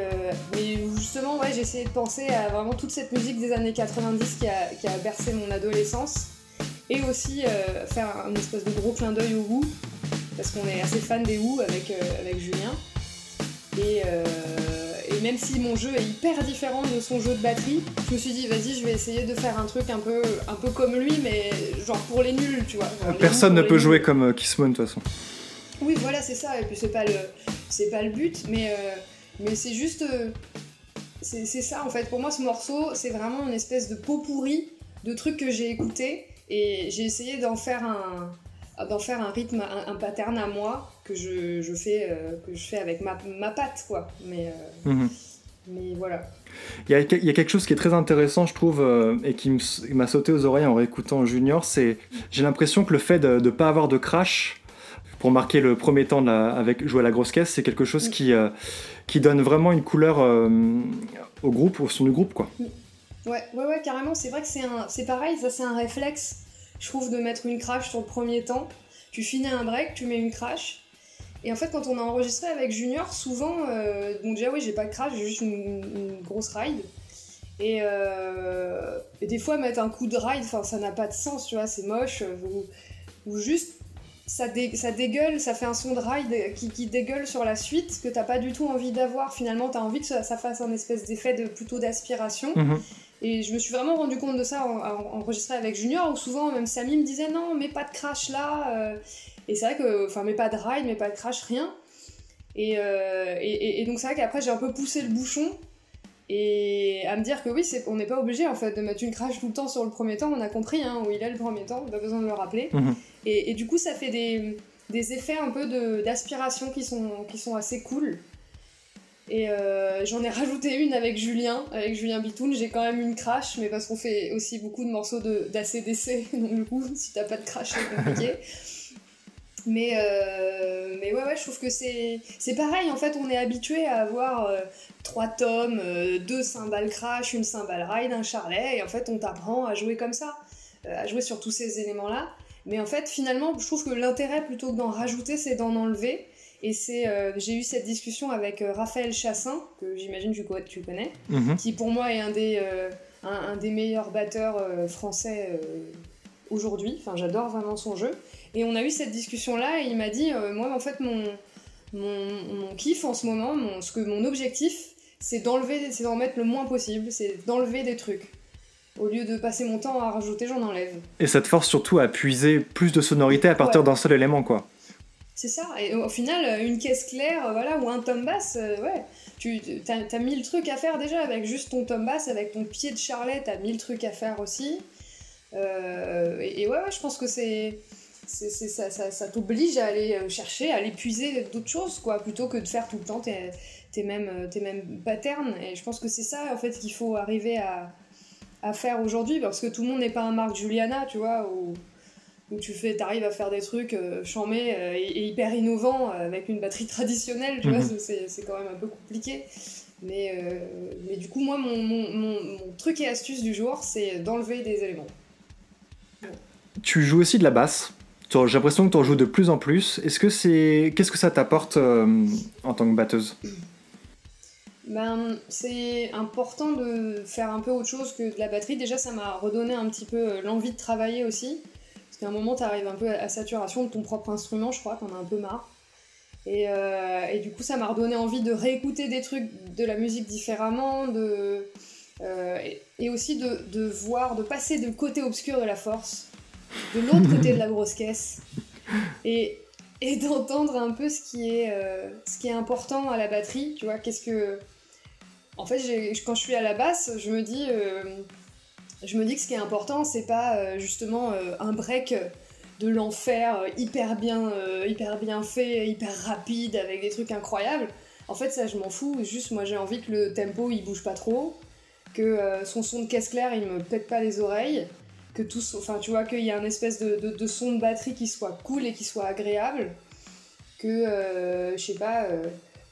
mais, justement, ouais, j'ai essayé de penser à vraiment toute cette musique des années 90 qui a, qui a bercé mon adolescence et aussi euh, faire un espèce de gros clin d'œil au Who, parce qu'on est assez fan des Who avec, euh, avec Julien. Et, euh, et, même si mon jeu est hyper différent de son jeu de batterie, je me suis dit, vas-y, je vais essayer de faire un truc un peu, un peu comme lui, mais genre pour les nuls, tu vois. Personne ne peut jouer comme Kissmoon de toute façon. Oui, voilà, c'est ça, et puis c'est pas le, c'est pas le but, mais, mais c'est juste. c'est ça en fait, pour moi ce morceau, c'est vraiment une espèce de pot pourri de trucs que j'ai écoutés et j'ai essayé d'en faire un, d'en faire un rythme, un, pattern à moi que je, je fais, euh, que je fais avec ma, ma patte, quoi. Mais, euh, mhm. mais voilà. Il y, a, il y, a, quelque chose qui est très intéressant, je trouve, euh, et qui m'a sauté aux oreilles en réécoutant Junior, c'est j'ai l'impression que le fait de ne pas avoir de crash pour marquer le premier temps de avec jouer à la grosse caisse, c'est quelque chose qui, qui donne vraiment une couleur au groupe, au son du groupe, quoi. Ouais, ouais, ouais, carrément. C'est vrai que c'est un, c'est pareil, ça c'est un réflexe, je trouve, de mettre une crash sur le premier temps. Tu finis un break, tu mets une crash. Et en fait, quand on a enregistré avec Junior, souvent, euh, déjà oui, j'ai pas de crash, j'ai juste une, grosse ride. Et, euh, et, des fois, mettre un coup de ride, ça n'a pas de sens, tu vois, c'est moche. Ou, ou juste, ça, ça, dégueule, ça fait un son de ride qui, qui dégueule sur la suite, que t'as pas du tout envie d'avoir. Finalement, t'as envie que ça, fasse un espèce d'effet de, plutôt d'aspiration. Mhm. Et je me suis vraiment rendu compte de ça en, enregistré avec Junior, où souvent même Samy me disait non, mais pas de crash là. Euh. et c'est vrai que, enfin, mais pas de ride, mais pas de crash, rien. Euh, et, et, donc c'est vrai qu'après j'ai un peu poussé le bouchon et à me dire que oui, on n'est pas obligé en fait de mettre une crash tout le temps sur le premier temps. On a compris hein, où il est le premier temps, pas besoin de le rappeler. Mhm. Et, du coup, ça fait des, des effets un peu d'aspiration qui sont, qui sont assez cool. Et euh, j'en ai rajouté une avec Julien, avec Julien Bitoun. J'ai quand même une crash, mais parce qu'on fait aussi beaucoup de morceaux d'ACDC, donc du coup, si t'as pas de crash, c'est compliqué. Mais, euh, mais ouais, ouais, je trouve que c'est pareil. En fait, on est habitué à avoir euh, trois tomes, deux cymbales crash, une cymbale ride, un charlet, et en fait, on t'apprend à jouer comme ça, à jouer sur tous ces éléments-là. Mais en fait, finalement, je trouve que l'intérêt, plutôt que d'en rajouter, c'est d'en enlever. Et c'est, euh, j'ai eu cette discussion avec euh, Raphaël Chassin, que j'imagine que tu connais, mhm. qui pour moi est un des, euh, un, des meilleurs batteurs français aujourd'hui. Enfin, j'adore vraiment son jeu. Et on a eu cette discussion-là et il m'a dit, moi en fait, mon, mon, mon, kiff en ce moment, mon, ce que, mon objectif, c'est d'enlever, c'est d'en mettre le moins possible, c'est d'enlever des trucs. Au lieu de passer mon temps à rajouter, j'en enlève. Et ça te force surtout à puiser plus de sonorité à partir d'un seul élément, quoi. C'est ça. Et au final, une caisse claire, voilà, ou un tom bass, euh, ouais, tu as, mille trucs à faire déjà avec juste ton tom bass, avec ton pied de charlet, t'as mille trucs à faire aussi. Euh, et, ouais, je pense que c'est. Ça, t'oblige à aller euh, chercher, à aller puiser d'autres choses, plutôt que de faire tout le temps tes, tes, mêmes, tes mêmes patterns. Et je pense que c'est ça, en fait, qu'il faut arriver à, faire aujourd'hui, parce que tout le monde n'est pas un Marc Juliana, tu vois, tu fais, arrives à faire des trucs euh, chamés euh, et, hyper innovants euh, avec une batterie traditionnelle, tu vois, mhm. c'est quand même un peu compliqué. Mais, euh, mais du coup, moi, mon, mon, mon, truc et astuce du jour, c'est d'enlever des éléments. Tu joues aussi de la basse. J'ai l'impression que tu en joues de plus en plus. Est-ce que c'est, qu'est-ce que ça t'apporte en tant que batteuse? Ben, c'est important de faire un peu autre chose que de la batterie. Déjà, ça m'a redonné un petit peu l'envie de travailler aussi à un moment, tu arrives un peu à saturation de ton propre instrument, je crois, qu'on a un peu marre. Et, euh, et, du coup, ça m'a redonné envie de réécouter des trucs de la musique différemment, de, euh, et, aussi de, voir, de passer du côté obscur de la force, de l'autre côté de la grosse caisse, et, et d'entendre un peu ce qui, est, euh, ce qui est important à la batterie. Tu vois, qu'est-ce que. En fait, quand je suis à la basse, je me dis je me dis que ce qui est important, c'est pas euh, justement euh, un break de l'enfer euh, hyper bien, hyper bien fait, hyper rapide, avec des trucs incroyables. En fait, ça, je m'en fous. Juste, moi, j'ai envie que le tempo, il bouge pas trop, que son son de caisse claire, il me pète pas les oreilles, que tout, enfin, tu vois, qu'il y a un espèce de, son de batterie qui soit cool et qui soit agréable, que, je sais pas,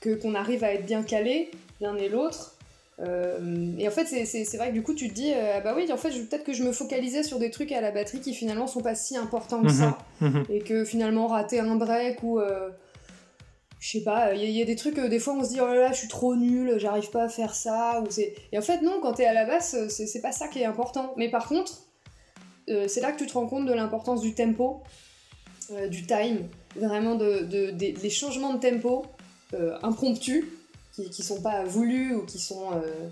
que qu'on arrive à être bien calé l'un et l'autre. Euh, et en fait, c'est vrai que du coup, tu te dis, euh, ah bah oui, en fait, peut-être que je me focalisais sur des trucs à la batterie qui finalement sont pas si importants que ça. Mhm, mhm. Et que finalement, rater un break ou. Euh, je sais pas, il y, a des trucs, des fois on se dit, oh là là, je suis trop nul, j'arrive pas à faire ça. Ou et en fait, non, quand t'es à la basse, c'est pas ça qui est important. Mais par contre, c'est là que tu te rends compte de l'importance du tempo, du time, vraiment de, de, des changements de tempo impromptus qui, sont pas voulus ou qui sont euh,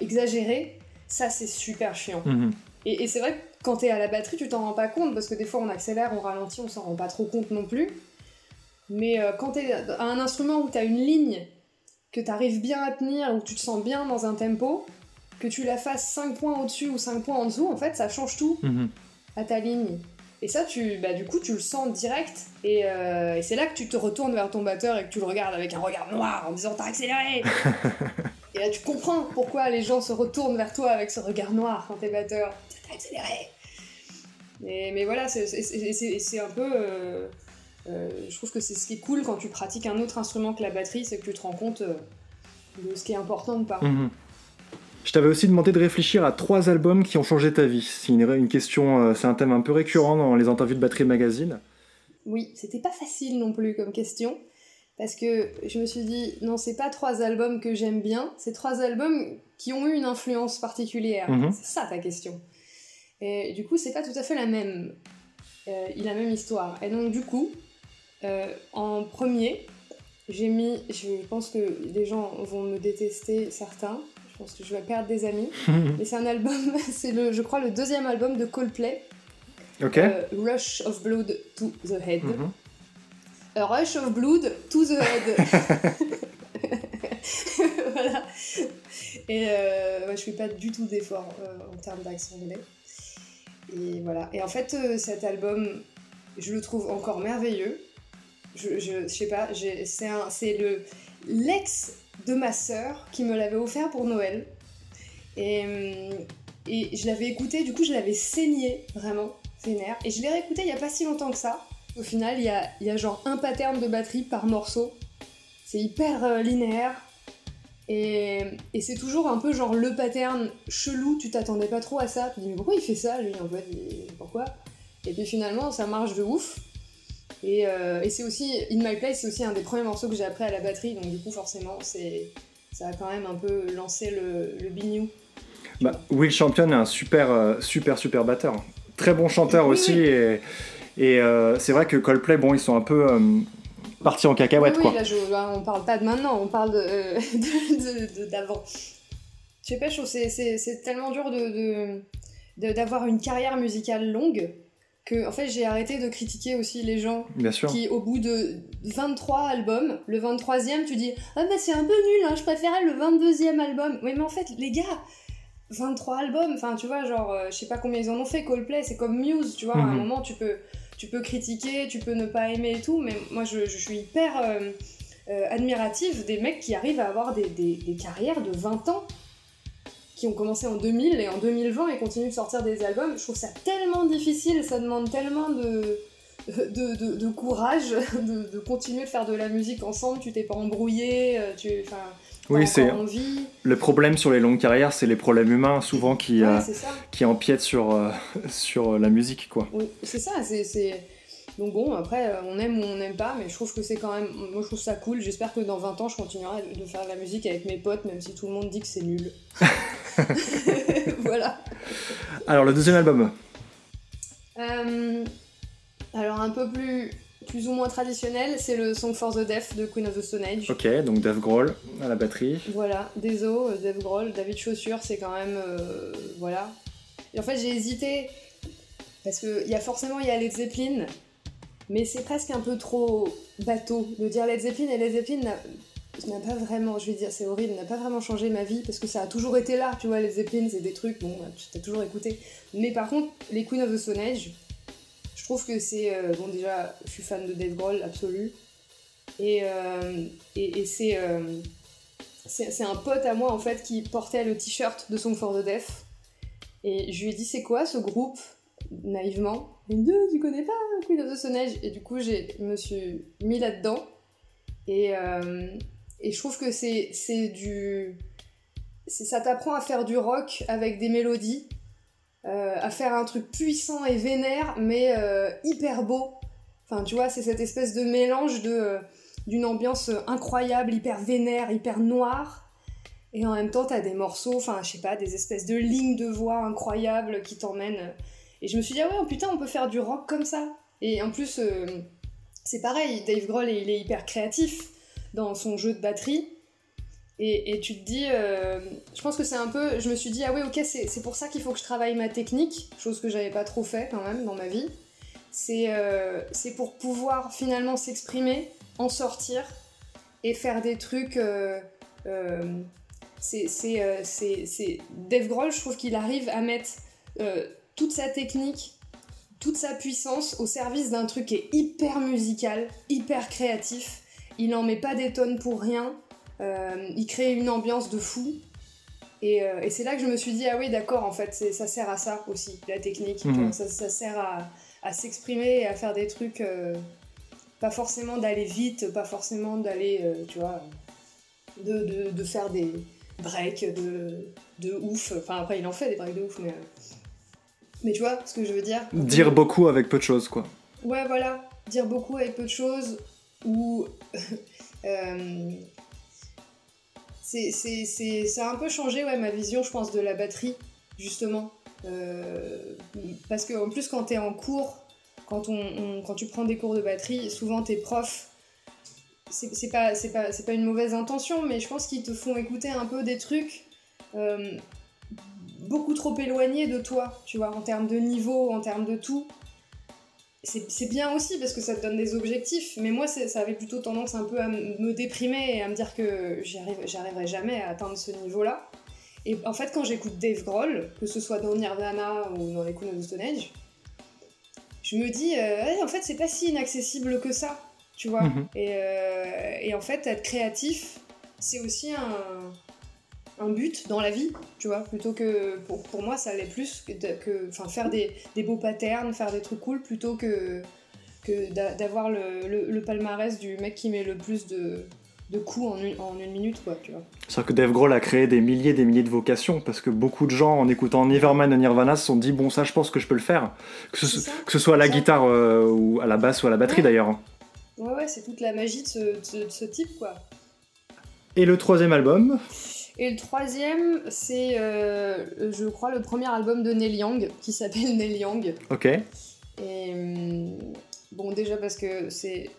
exagérés, ça c'est super chiant. Mhm. Et, c'est vrai que quand t'es à la batterie, tu t'en rends pas compte parce que des fois on accélère, on ralentit, on s'en rend pas trop compte non plus. Mais euh, quand t'es à un instrument où t'as une ligne que t'arrives bien à tenir, où tu te sens bien dans un tempo, que tu la fasses 5 points au-dessus ou 5 points en dessous, en fait ça change tout mhm. à ta ligne. Et ça, tu, bah, du coup, tu le sens direct. Euh, et, c'est là que tu te retournes vers ton batteur et que tu le regardes avec un regard noir en disant T'as accéléré Et là, tu comprends pourquoi les gens se retournent vers toi avec ce regard noir quand t'es batteur. T'as accéléré mais, mais voilà, c'est un peu. Euh, euh, je trouve que c'est ce qui est cool quand tu pratiques un autre instrument que la batterie, c'est que tu te rends compte de ce qui est important ou pas. Mhm. Je t'avais aussi demandé de réfléchir à trois albums qui ont changé ta vie. C'est une, question, euh, c'est un thème un peu récurrent dans les interviews de Battery Magazine. Oui, c'était pas facile non plus comme question. Parce que je me suis dit, non, c'est pas trois albums que j'aime bien, c'est trois albums qui ont eu une influence particulière. Mhm. C'est ça ta question. Et du coup, c'est pas tout à fait la même, euh, la même histoire. Et donc, du coup, euh, en premier, j'ai mis, je pense que les gens vont me détester, certains, pense que je vais perdre des amis. Mais c'est un album, c'est le, je crois le deuxième album de Coldplay. Ok. Euh, Rush of Blood to the Head. Mhm. Euh, Rush of Blood to the Head. voilà. Et euh, je fais pas du tout d'effort euh, en termes d'accent anglais. Et voilà. Et en fait, cet album, je le trouve encore merveilleux. Je, je, sais pas, c'est le l'ex de ma sœur qui me l'avait offert pour Noël. Et, hum, et je l'avais écouté, du coup je l'avais saigné, vraiment, vénère. Et je l'ai réécouté il y a pas si longtemps que ça. Au final, il y a, y a genre un pattern de batterie par morceau. C'est hyper euh, linéaire. Et, et c'est toujours un peu genre le pattern chelou, tu t'attendais pas trop à ça. Tu te dis, mais pourquoi il fait ça, lui, en fait? Pourquoi? Et puis finalement, ça marche de ouf. Et, euh, et c'est aussi, In My Place, c'est aussi un des premiers morceaux que j'ai appris à la batterie, donc du coup, forcément, c'est, ça a quand même un peu lancé le, le bignou. Bah, Will Champion est un super, euh, super, super batteur. Très bon chanteur aussi. Et, et euh, c'est vrai que Coldplay, bon, ils sont un peu partis en cacahuète, oui, quoi. Là, je, là, on parle pas de maintenant, on parle. De, d'avant. je sais pas, je trouve c'est, c'est, tellement dur de, d'avoir une carrière musicale longue que en fait j'ai arrêté de critiquer aussi les gens Bien sûr. qui au bout de 23 albums, le 23e tu dis ah bah c'est un peu nul, hein, je préférais le 22e album. Oui mais en fait les gars, 23 albums, enfin tu vois genre euh, je sais pas combien ils en ont fait Coldplay, c'est comme Muse, tu vois, à un Mhm. moment tu peux tu peux critiquer, tu peux ne pas aimer et tout, mais moi je, je suis hyper euh, euh, admirative des mecs qui arrivent à avoir des, des, des carrières de 20 ans qui ont commencé en 2000 et en 2020 et continuent de sortir des albums. Je trouve ça tellement difficile, ça demande tellement de, de, de, de courage de, de continuer de faire de la musique ensemble. Tu t'es pas embrouillé, euh, tu enfin, Oui, c'est envie. le problème sur les longues carrières, c'est les problèmes humains souvent qui, Ouais, euh, qui empiètent sur, euh, sur la musique, quoi. Oui, c'est ça, c'est. Donc bon, après, on aime ou on n'aime pas, mais je trouve que c'est quand même... Moi, je trouve ça cool. J'espère que dans 20 ans, je continuerai de faire de la musique avec mes potes, même si tout le monde dit que c'est nul. voilà. Alors, le deuxième album. Euh, alors, un peu plus... Plus ou moins traditionnel, c'est le Song for the Deaf de Queen of the Stone Age. Ok, donc Dave Grohl à la batterie. Voilà, Deso, euh, Dave Grohl, David Chaussure, c'est quand même... euh, voilà. Et en fait, j'ai hésité, parce qu'il y a forcément, il y a Led Zeppelin, mais c'est presque un peu trop bateau de dire Led Zeppelin, et Led Zeppelin n'a pas vraiment, je vais dire, c'est horrible, n'a pas vraiment changé ma vie, parce que ça a toujours été là, tu vois, Led Zeppelin, c'est des trucs, bon, t'as toujours écouté. Mais par contre, les Queen of the Stone je trouve que c'est... euh, bon, déjà, je suis fan de Dave Grohl, absolu. Et, euh, et, et c'est... euh, c'est c'est un pote à moi en fait qui portait le t-shirt de Song for the Deaf. Et je lui ai dit c'est quoi ce groupe naïvement? Il me dit tu connais pas Queen of the Stone Et du coup je me suis mis là-dedans. Et, et je trouve que c'est c'est du... Ça t'apprend à faire du rock avec des mélodies, euh, à faire un truc puissant et vénère mais euh, hyper beau. Enfin tu vois c'est cette espèce de mélange de... euh, d'une ambiance incroyable, hyper vénère, hyper noire. Et en même temps, t'as des morceaux, enfin, je sais pas, des espèces de lignes de voix incroyables qui t'emmènent. Et je me suis dit, ah ouais, oh, putain, on peut faire du rock comme ça. Et en plus, c'est pareil, Dave Grohl, il est hyper créatif dans son jeu de batterie. Et, tu te dis, euh, je pense que c'est un peu, je me suis dit, ah ouais, ok, c'est pour ça qu'il faut que je travaille ma technique, chose que j'avais pas trop fait quand même dans ma vie. C'est euh, pour pouvoir finalement s'exprimer, en sortir et faire des trucs. euh, euh, c'est Dave Grohl, je trouve qu'il arrive à mettre toute sa technique, toute sa puissance au service d'un truc qui est hyper musical, hyper créatif. Il en met pas des tonnes pour rien. Euh, il crée une ambiance de fou. Et, euh, et c'est là que je me suis dit, ah oui, d'accord, en fait, ça sert à ça aussi, la technique. Mhm. ça, ça sert à, à s'exprimer et à faire des trucs, euh, pas forcément d'aller vite, pas forcément d'aller, tu vois, de, de, de faire des breaks de, de ouf. Enfin, après, il en fait des breaks de ouf, mais. Mais tu vois ce que je veux dire? Dire beaucoup avec peu de choses, quoi. Ouais, voilà. Dire beaucoup avec peu de choses ou. euh, ça a un peu changé ouais, ma vision, je pense, de la batterie, justement. Euh, parce que en plus, quand t'es en cours, quand, on, tu prends des cours de batterie, souvent tes profs, c'est pas, pas, pas une mauvaise intention, mais je pense qu'ils te font écouter un peu des trucs euh, beaucoup trop éloignés de toi, tu vois, en termes de niveau, en termes de tout c'est bien aussi parce que ça te donne des objectifs, mais moi ça avait plutôt tendance un peu à me déprimer et à me dire que j'arriverai jamais à atteindre ce niveau-là. Et en fait, quand j'écoute Dave Grohl, que ce soit dans Nirvana ou dans les Queen of the Stone Age, je me dis, en fait, c'est pas si inaccessible que ça, tu vois. Mhm. et, et, en fait, être créatif, c'est aussi un, un but dans la vie, tu vois, plutôt que pour, pour moi ça allait plus que, enfin faire des, des, beaux patterns, faire des trucs cool plutôt que, que d'avoir le, le, palmarès du mec qui met le plus de, de coups en une, en une minute, quoi, tu vois. C'est que Dave Grohl a créé des milliers des milliers de vocations, parce que beaucoup de gens, en écoutant Nevermind de Nirvana, se sont dit, bon, ça, je pense que je peux le faire. Que ce, que ce soit à la guitare euh, ou à la basse ou à la batterie, d'ailleurs. Ouais, ouais, c'est toute la magie de ce, de ce type, quoi. Et le troisième album? Et le troisième, c'est, euh, je crois, le premier album de Neil Young, qui s'appelle Neil Young. Ok. Et hum, bon, déjà parce que c'est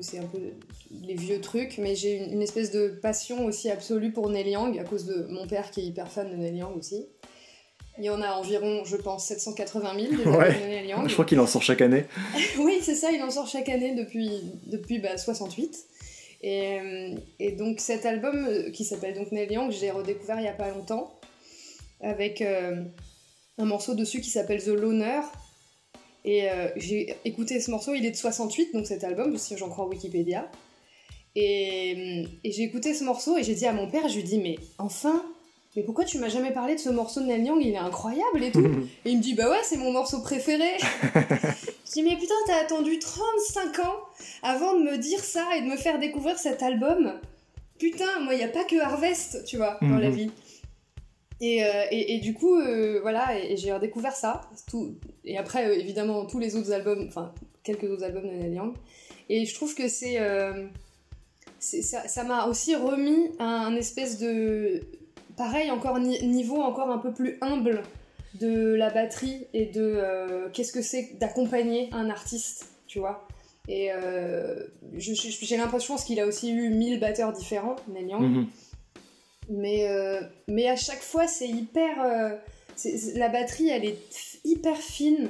c'est un peu les vieux trucs, mais j'ai une, espèce de passion aussi absolue pour Neil Young, à cause de mon père qui est hyper fan de Neil Young aussi. Il y en a environ, je pense, 780 000 de Neil Young. Je crois qu'il en sort chaque année. oui, c'est ça, il en sort chaque année depuis, depuis bah, 68. Euh, et, donc cet album euh, qui s'appelle donc Neil Young, j'ai redécouvert il y a pas longtemps avec euh, un morceau dessus qui s'appelle The Loner. Et j'ai écouté ce morceau, il est de 68, donc cet album, si j'en crois Wikipédia. Et, et j'ai écouté ce morceau et j'ai dit à mon père, je lui dis mais enfin, mais pourquoi tu m'as jamais parlé de ce morceau de Neil Young? Il est incroyable et tout. et il me dit, bah ouais, c'est mon morceau préféré. je dis, mais putain, t'as attendu 35 ans avant de me dire ça et de me faire découvrir cet album? Putain, moi, il n'y a pas que Harvest, tu vois, dans la mhm. vie. Et, euh, et, et, du coup, euh, voilà, et, j'ai redécouvert ça. Tout, et après, euh, évidemment, tous les autres albums, enfin, quelques autres albums de Young. Et je trouve que c'est. ça m'a aussi remis un espèce de pareil, encore niveau encore un peu plus humble de la batterie et de euh, qu'est-ce que c'est d'accompagner un artiste, tu vois. Et euh, j'ai l'impression qu'il a aussi eu mille batteurs différents, Neil mhm. Mais, euh, mais à chaque fois, c'est hyper. la batterie, elle est hyper fine.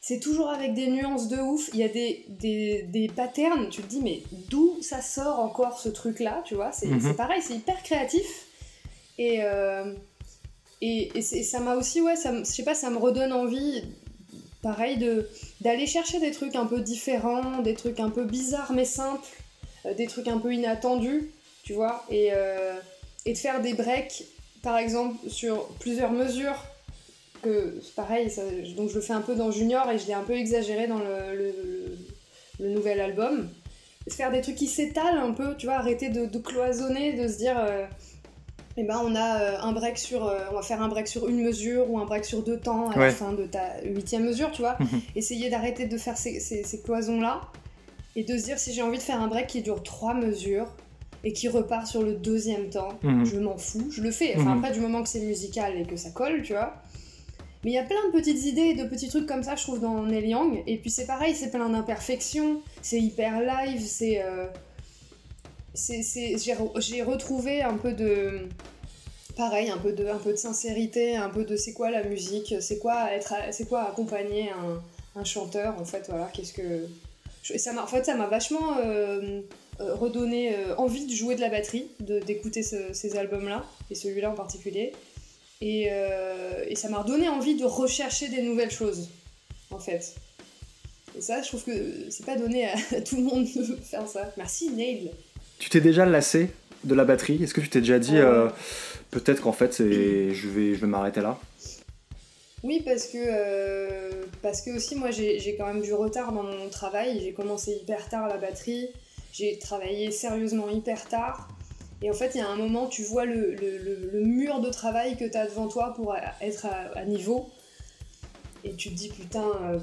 C'est toujours avec des nuances de ouf. Il y a des, des, des patterns. Tu te dis, mais d'où ça sort encore ce truc-là, tu vois C'est mhm. pareil, c'est hyper créatif. Et, euh, et, et, ça m'a aussi, ouais, ça, je sais pas, ça me redonne envie, pareil, de, d'aller chercher des trucs un peu différents, des trucs un peu bizarres mais simples, euh, des trucs un peu inattendus, tu vois, et, euh, et de faire des breaks, par exemple, sur plusieurs mesures. Que, pareil, donc je le fais un peu dans Junior et je l'ai un peu exagéré dans le, le, nouvel album. Faire des trucs qui s'étalent un peu, tu vois, arrêter de cloisonner, de se dire eh ben, on a euh, un break sur, euh, on va faire un break sur une mesure ou un break sur deux temps à la fin de ta huitième mesure, tu vois. Mhm. Essayer d'arrêter de faire ces, ces, cloisons-là et de se dire si j'ai envie de faire un break qui dure trois mesures et qui repart sur le deuxième temps, mhm. je m'en fous, je le fais. Enfin, mhm. après, du moment que c'est musical et que ça colle, tu vois. Mais il y a plein de petites idées et de petits trucs comme ça, je trouve, dans Neil Young. Et puis c'est pareil, c'est plein d'imperfections, c'est hyper live, c'est. Euh, j'ai retrouvé un peu de pareil un peu de un peu de sincérité un peu de c'est quoi la musique c'est quoi être c'est quoi accompagner un, chanteur en fait voilà qu'est-ce que ça en fait ça m'a vachement euh, euh, redonné euh, envie de jouer de la batterie d'écouter ces albums là et celui-là en particulier. Et, et ça m'a redonné envie de rechercher des nouvelles choses en fait. Et ça je trouve que c'est pas donné à tout le monde de faire ça. Merci Neil tu t'es déjà lassé de la batterie? Est-ce que tu t'es déjà dit euh, peut-être qu'en fait je vais je vais m'arrêter là? Oui parce que euh, parce que aussi moi j'ai quand même du retard dans mon travail. J'ai commencé hyper tard la batterie. J'ai travaillé sérieusement hyper tard. Et en fait, il y a un moment, tu vois le, le, le, mur de travail que tu as devant toi pour être à, niveau. Et tu te dis, putain, euh,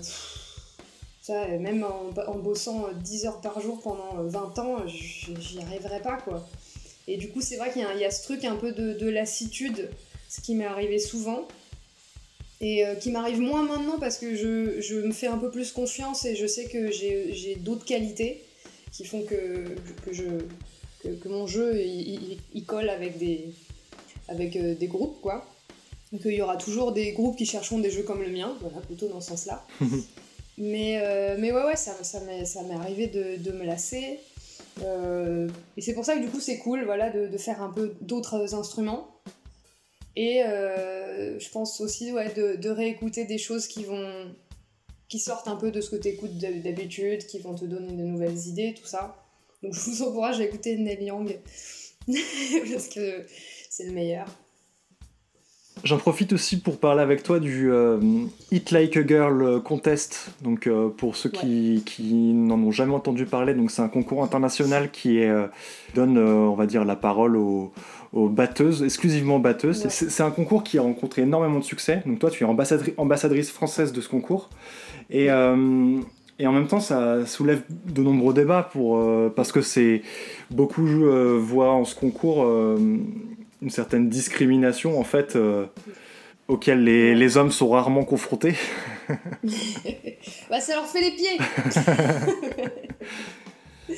même en, bossant 10 heures par jour pendant 20 ans, j'y arriverais pas, quoi. Et du coup, c'est vrai qu'il y, a ce truc un peu de, lassitude, ce qui m'est arrivé souvent. Et euh, qui m'arrive moins maintenant parce que je, me fais un peu plus confiance et je sais que j'ai d'autres qualités qui font que, que, mon jeu il, colle avec des, avec euh, des groupes, quoi. Donc il y aura toujours des groupes qui chercheront des jeux comme le mien, voilà, plutôt dans ce sens-là. Mais, euh, mais ouais, ouais, ça, ça m'est arrivé de, de, me lasser. Euh, et c'est pour ça que du coup, c'est cool voilà, de, de faire un peu d'autres instruments. Et euh, je pense aussi ouais, de, réécouter des choses qui vont, qui sortent un peu de ce que tu écoutes d'habitude, qui vont te donner de nouvelles idées, tout ça. Donc je vous encourage à écouter Neil Young parce que c'est le meilleur. J'en profite aussi pour parler avec toi du euh, Eat Like a Girl Contest. Donc euh, pour ceux qui, n'en ont jamais entendu parler, donc c'est un concours international qui euh, donne, on va dire, la parole aux, batteuses, exclusivement batteuses. C'est un concours qui a rencontré énormément de succès. Donc toi, tu es ambassadrice française de ce concours. Et, et en même temps, ça soulève de nombreux débats pour, parce que c'est beaucoup voient en ce concours une certaine discrimination en fait euh, auquel les, les, hommes sont rarement confrontés. bah ça leur fait les pieds.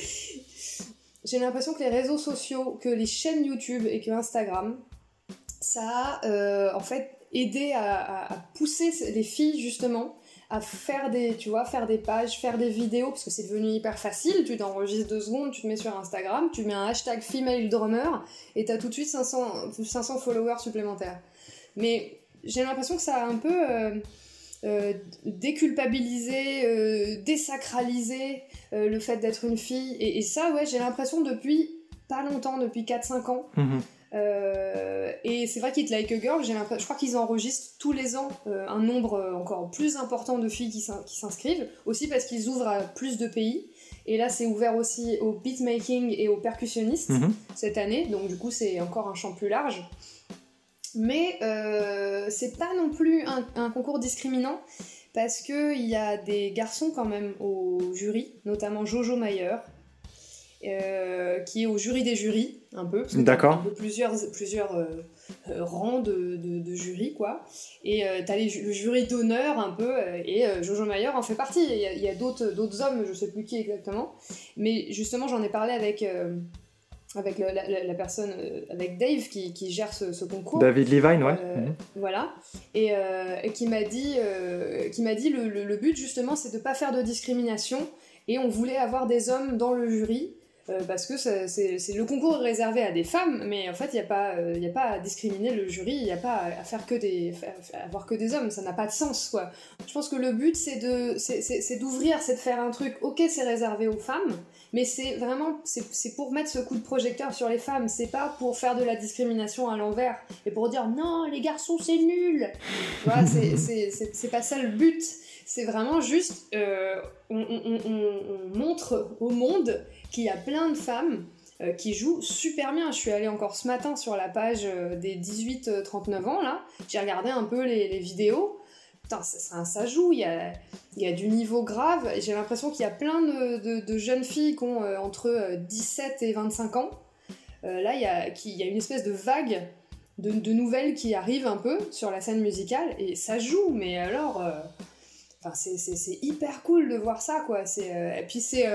J'ai l'impression que les réseaux sociaux, que les chaînes YouTube et que Instagram, ça a euh, en fait aidé à, pousser les filles justement à faire des, tu vois, faire des pages, faire des vidéos, parce que c'est devenu hyper facile. Tu t'enregistres deux secondes, tu te mets sur Instagram, tu mets un hashtag female drummer et t'as tout de suite 500, 500 followers supplémentaires. Mais j'ai l'impression que ça a un peu euh, euh, déculpabilisé, euh, désacralisé le fait d'être une fille. Et, ça, ouais, j'ai l'impression depuis pas longtemps, depuis 4-5 ans. Mhm. Euh, et c'est vrai qu'Hit Like a Girl, je crois qu'ils enregistrent tous les ans euh, un nombre euh, encore plus important de filles qui s'inscrivent, aussi parce qu'ils ouvrent à plus de pays. Et là, c'est ouvert aussi au beatmaking et aux percussionnistes mhm. cette année, donc du coup, c'est encore un champ plus large. Mais c'est pas non plus un, un concours discriminant, parce qu'il y a des garçons quand même au jury, notamment Jojo Mayer, euh, qui est au jury des jurys, un peu. D'accord. Plusieurs, plusieurs euh, euh, rangs de, de, jury, quoi. Et tu as le jury d'honneur, un peu, et Jojo Mayer en fait partie. Il y a, d'autres hommes, je sais plus qui exactement. Mais justement, j'en ai parlé avec avec la, personne, avec Dave qui, qui gère ce, concours. David Levine, ouais. Mhm. Voilà. Et, qui m'a dit, qui m'a dit le, le, but justement, c'est de pas faire de discrimination. Et on voulait avoir des hommes dans le jury euh, parce que c'est le concours réservé à des femmes, mais en fait, il n'y a, pas, euh, a pas à discriminer le jury, il n'y a pas à faire que des, avoir que des hommes, ça n'a pas de sens, quoi. Je pense que le but, c'est d'ouvrir, c'est de faire un truc, ok, c'est réservé aux femmes, mais c'est vraiment, c'est pour mettre ce coup de projecteur sur les femmes, c'est pas pour faire de la discrimination à l'envers, et pour dire, non, les garçons, c'est nul. Voilà, c'est pas ça le but, c'est vraiment juste, euh, on, on, on montre au monde qu'il y a plein de femmes euh, qui jouent super bien. Je suis allée encore ce matin sur la page euh, des 18-39 ans, là. J'ai regardé un peu les, vidéos. Putain, ça, joue, il y a, il y a du niveau grave. J'ai l'impression qu'il y a plein de, jeunes filles qui ont euh, entre 17 et 25 ans. là, il y, a, il y a une espèce de vague de, nouvelles qui arrivent un peu sur la scène musicale et ça joue, mais alors. C'est hyper cool de voir ça, quoi. et puis c'est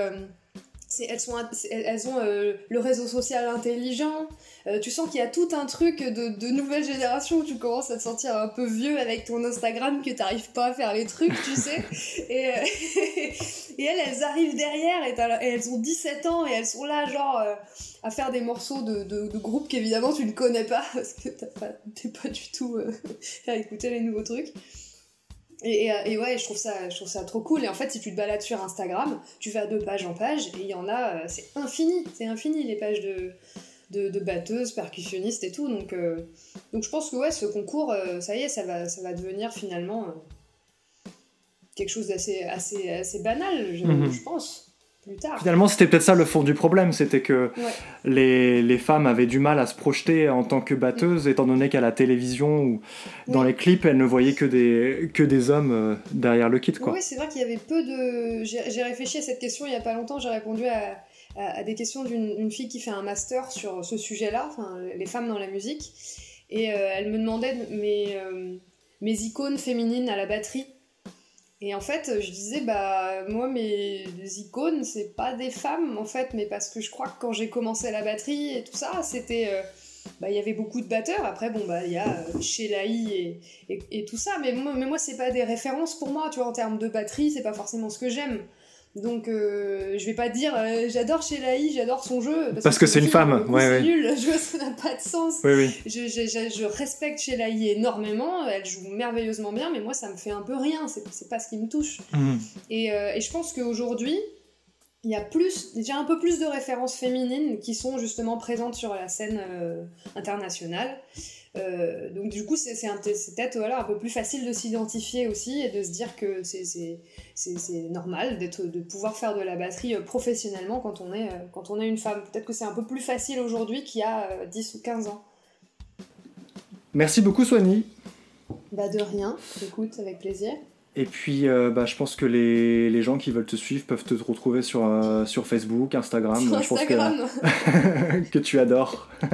elles, sont, elles ont euh, le réseau social intelligent. Euh, tu sens qu'il y a tout un truc de, de nouvelle génération où tu commences à te sentir un peu vieux avec ton Instagram, que t'arrives pas à faire les trucs, tu sais. et, euh, et elles, elles arrivent derrière et, elles ont 17 ans et elles sont là, genre, à faire des morceaux de, de, de groupes qu'évidemment tu ne connais pas parce que t'es pas, pas du tout à écouter les nouveaux trucs. Et, euh, et, ouais, je trouve, ça, je trouve ça trop cool. Et en fait, si tu te balades sur Instagram, tu vas de page en page et il y en a, euh, c'est infini, c'est infini les pages de, de, de, batteuses, percussionnistes et tout. Donc, euh, donc je pense que ouais, ce concours, ça y est, ça va, ça va devenir finalement quelque chose d'assez assez, assez banal, je, mhm. je pense. Finalement, c'était peut-être ça le fond du problème, c'était que les, les, femmes avaient du mal à se projeter en tant que batteuses, étant donné qu'à la télévision ou dans les clips, elles ne voyaient que des, que des hommes euh, derrière le kit. Quoi. Oui, c'est vrai qu'il y avait peu de... J'ai réfléchi à cette question il n'y a pas longtemps, j'ai répondu à, à, des questions d'une fille qui fait un master sur ce sujet-là, les femmes dans la musique, et euh, elle me demandait mes, euh, mes icônes féminines à la batterie. Et en fait, je disais, bah, moi, mes icônes, c'est pas des femmes, en fait, mais parce que je crois que quand j'ai commencé la batterie et tout ça, c'était. Euh, bah, il y avait beaucoup de batteurs. Après, bon, bah, il y a euh, et, et, tout ça. Mais moi, mais moi c'est pas des références pour moi, tu vois, en termes de batterie, c'est pas forcément ce que j'aime. Donc, euh, je vais pas dire euh, j'adore Shelaï, j'adore son jeu. Parce, que, c'est une femme, ouais, C'est nul, je vois, ça n'a pas de sens. Oui, oui. Je, je, je, je respecte Shelaï énormément, elle joue merveilleusement bien, mais moi ça me fait un peu rien, c'est, pas ce qui me touche. Mhm. Et, euh, et je pense qu'aujourd'hui, il y a plus, déjà un peu plus de références féminines qui sont justement présentes sur la scène euh, internationale. Euh, donc du coup, c'est, peut-être voilà, un peu plus facile de s'identifier aussi et de se dire que c'est, normal d'être, de pouvoir faire de la batterie euh, professionnellement quand on, est, euh, quand on est une femme. Peut-être que c'est un peu plus facile aujourd'hui qu'il y a euh, 10 ou 15 ans. Merci beaucoup, Soigny. Bah de rien, écoute, avec plaisir. Et puis, euh, bah, je pense que les, les gens qui veulent te suivre peuvent te retrouver sur, euh, sur Facebook, Instagram. Sur je pense Instagram. que, que tu adores.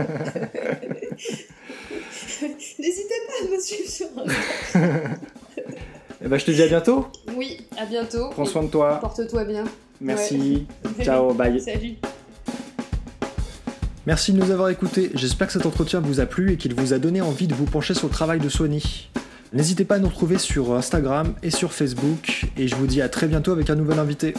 N'hésitez pas à me suivre sur Instagram. Et bah, je te dis à bientôt. Oui, à bientôt. Prends soin de toi. Porte-toi bien. Merci. Ciao, bye. Salut. Merci de nous avoir écoutés. J'espère que cet entretien vous a plu et qu'il vous a donné envie de vous pencher sur le travail de Sony. N'hésitez pas à nous retrouver sur Instagram et sur Facebook. Et je vous dis à très bientôt avec un nouvel invité.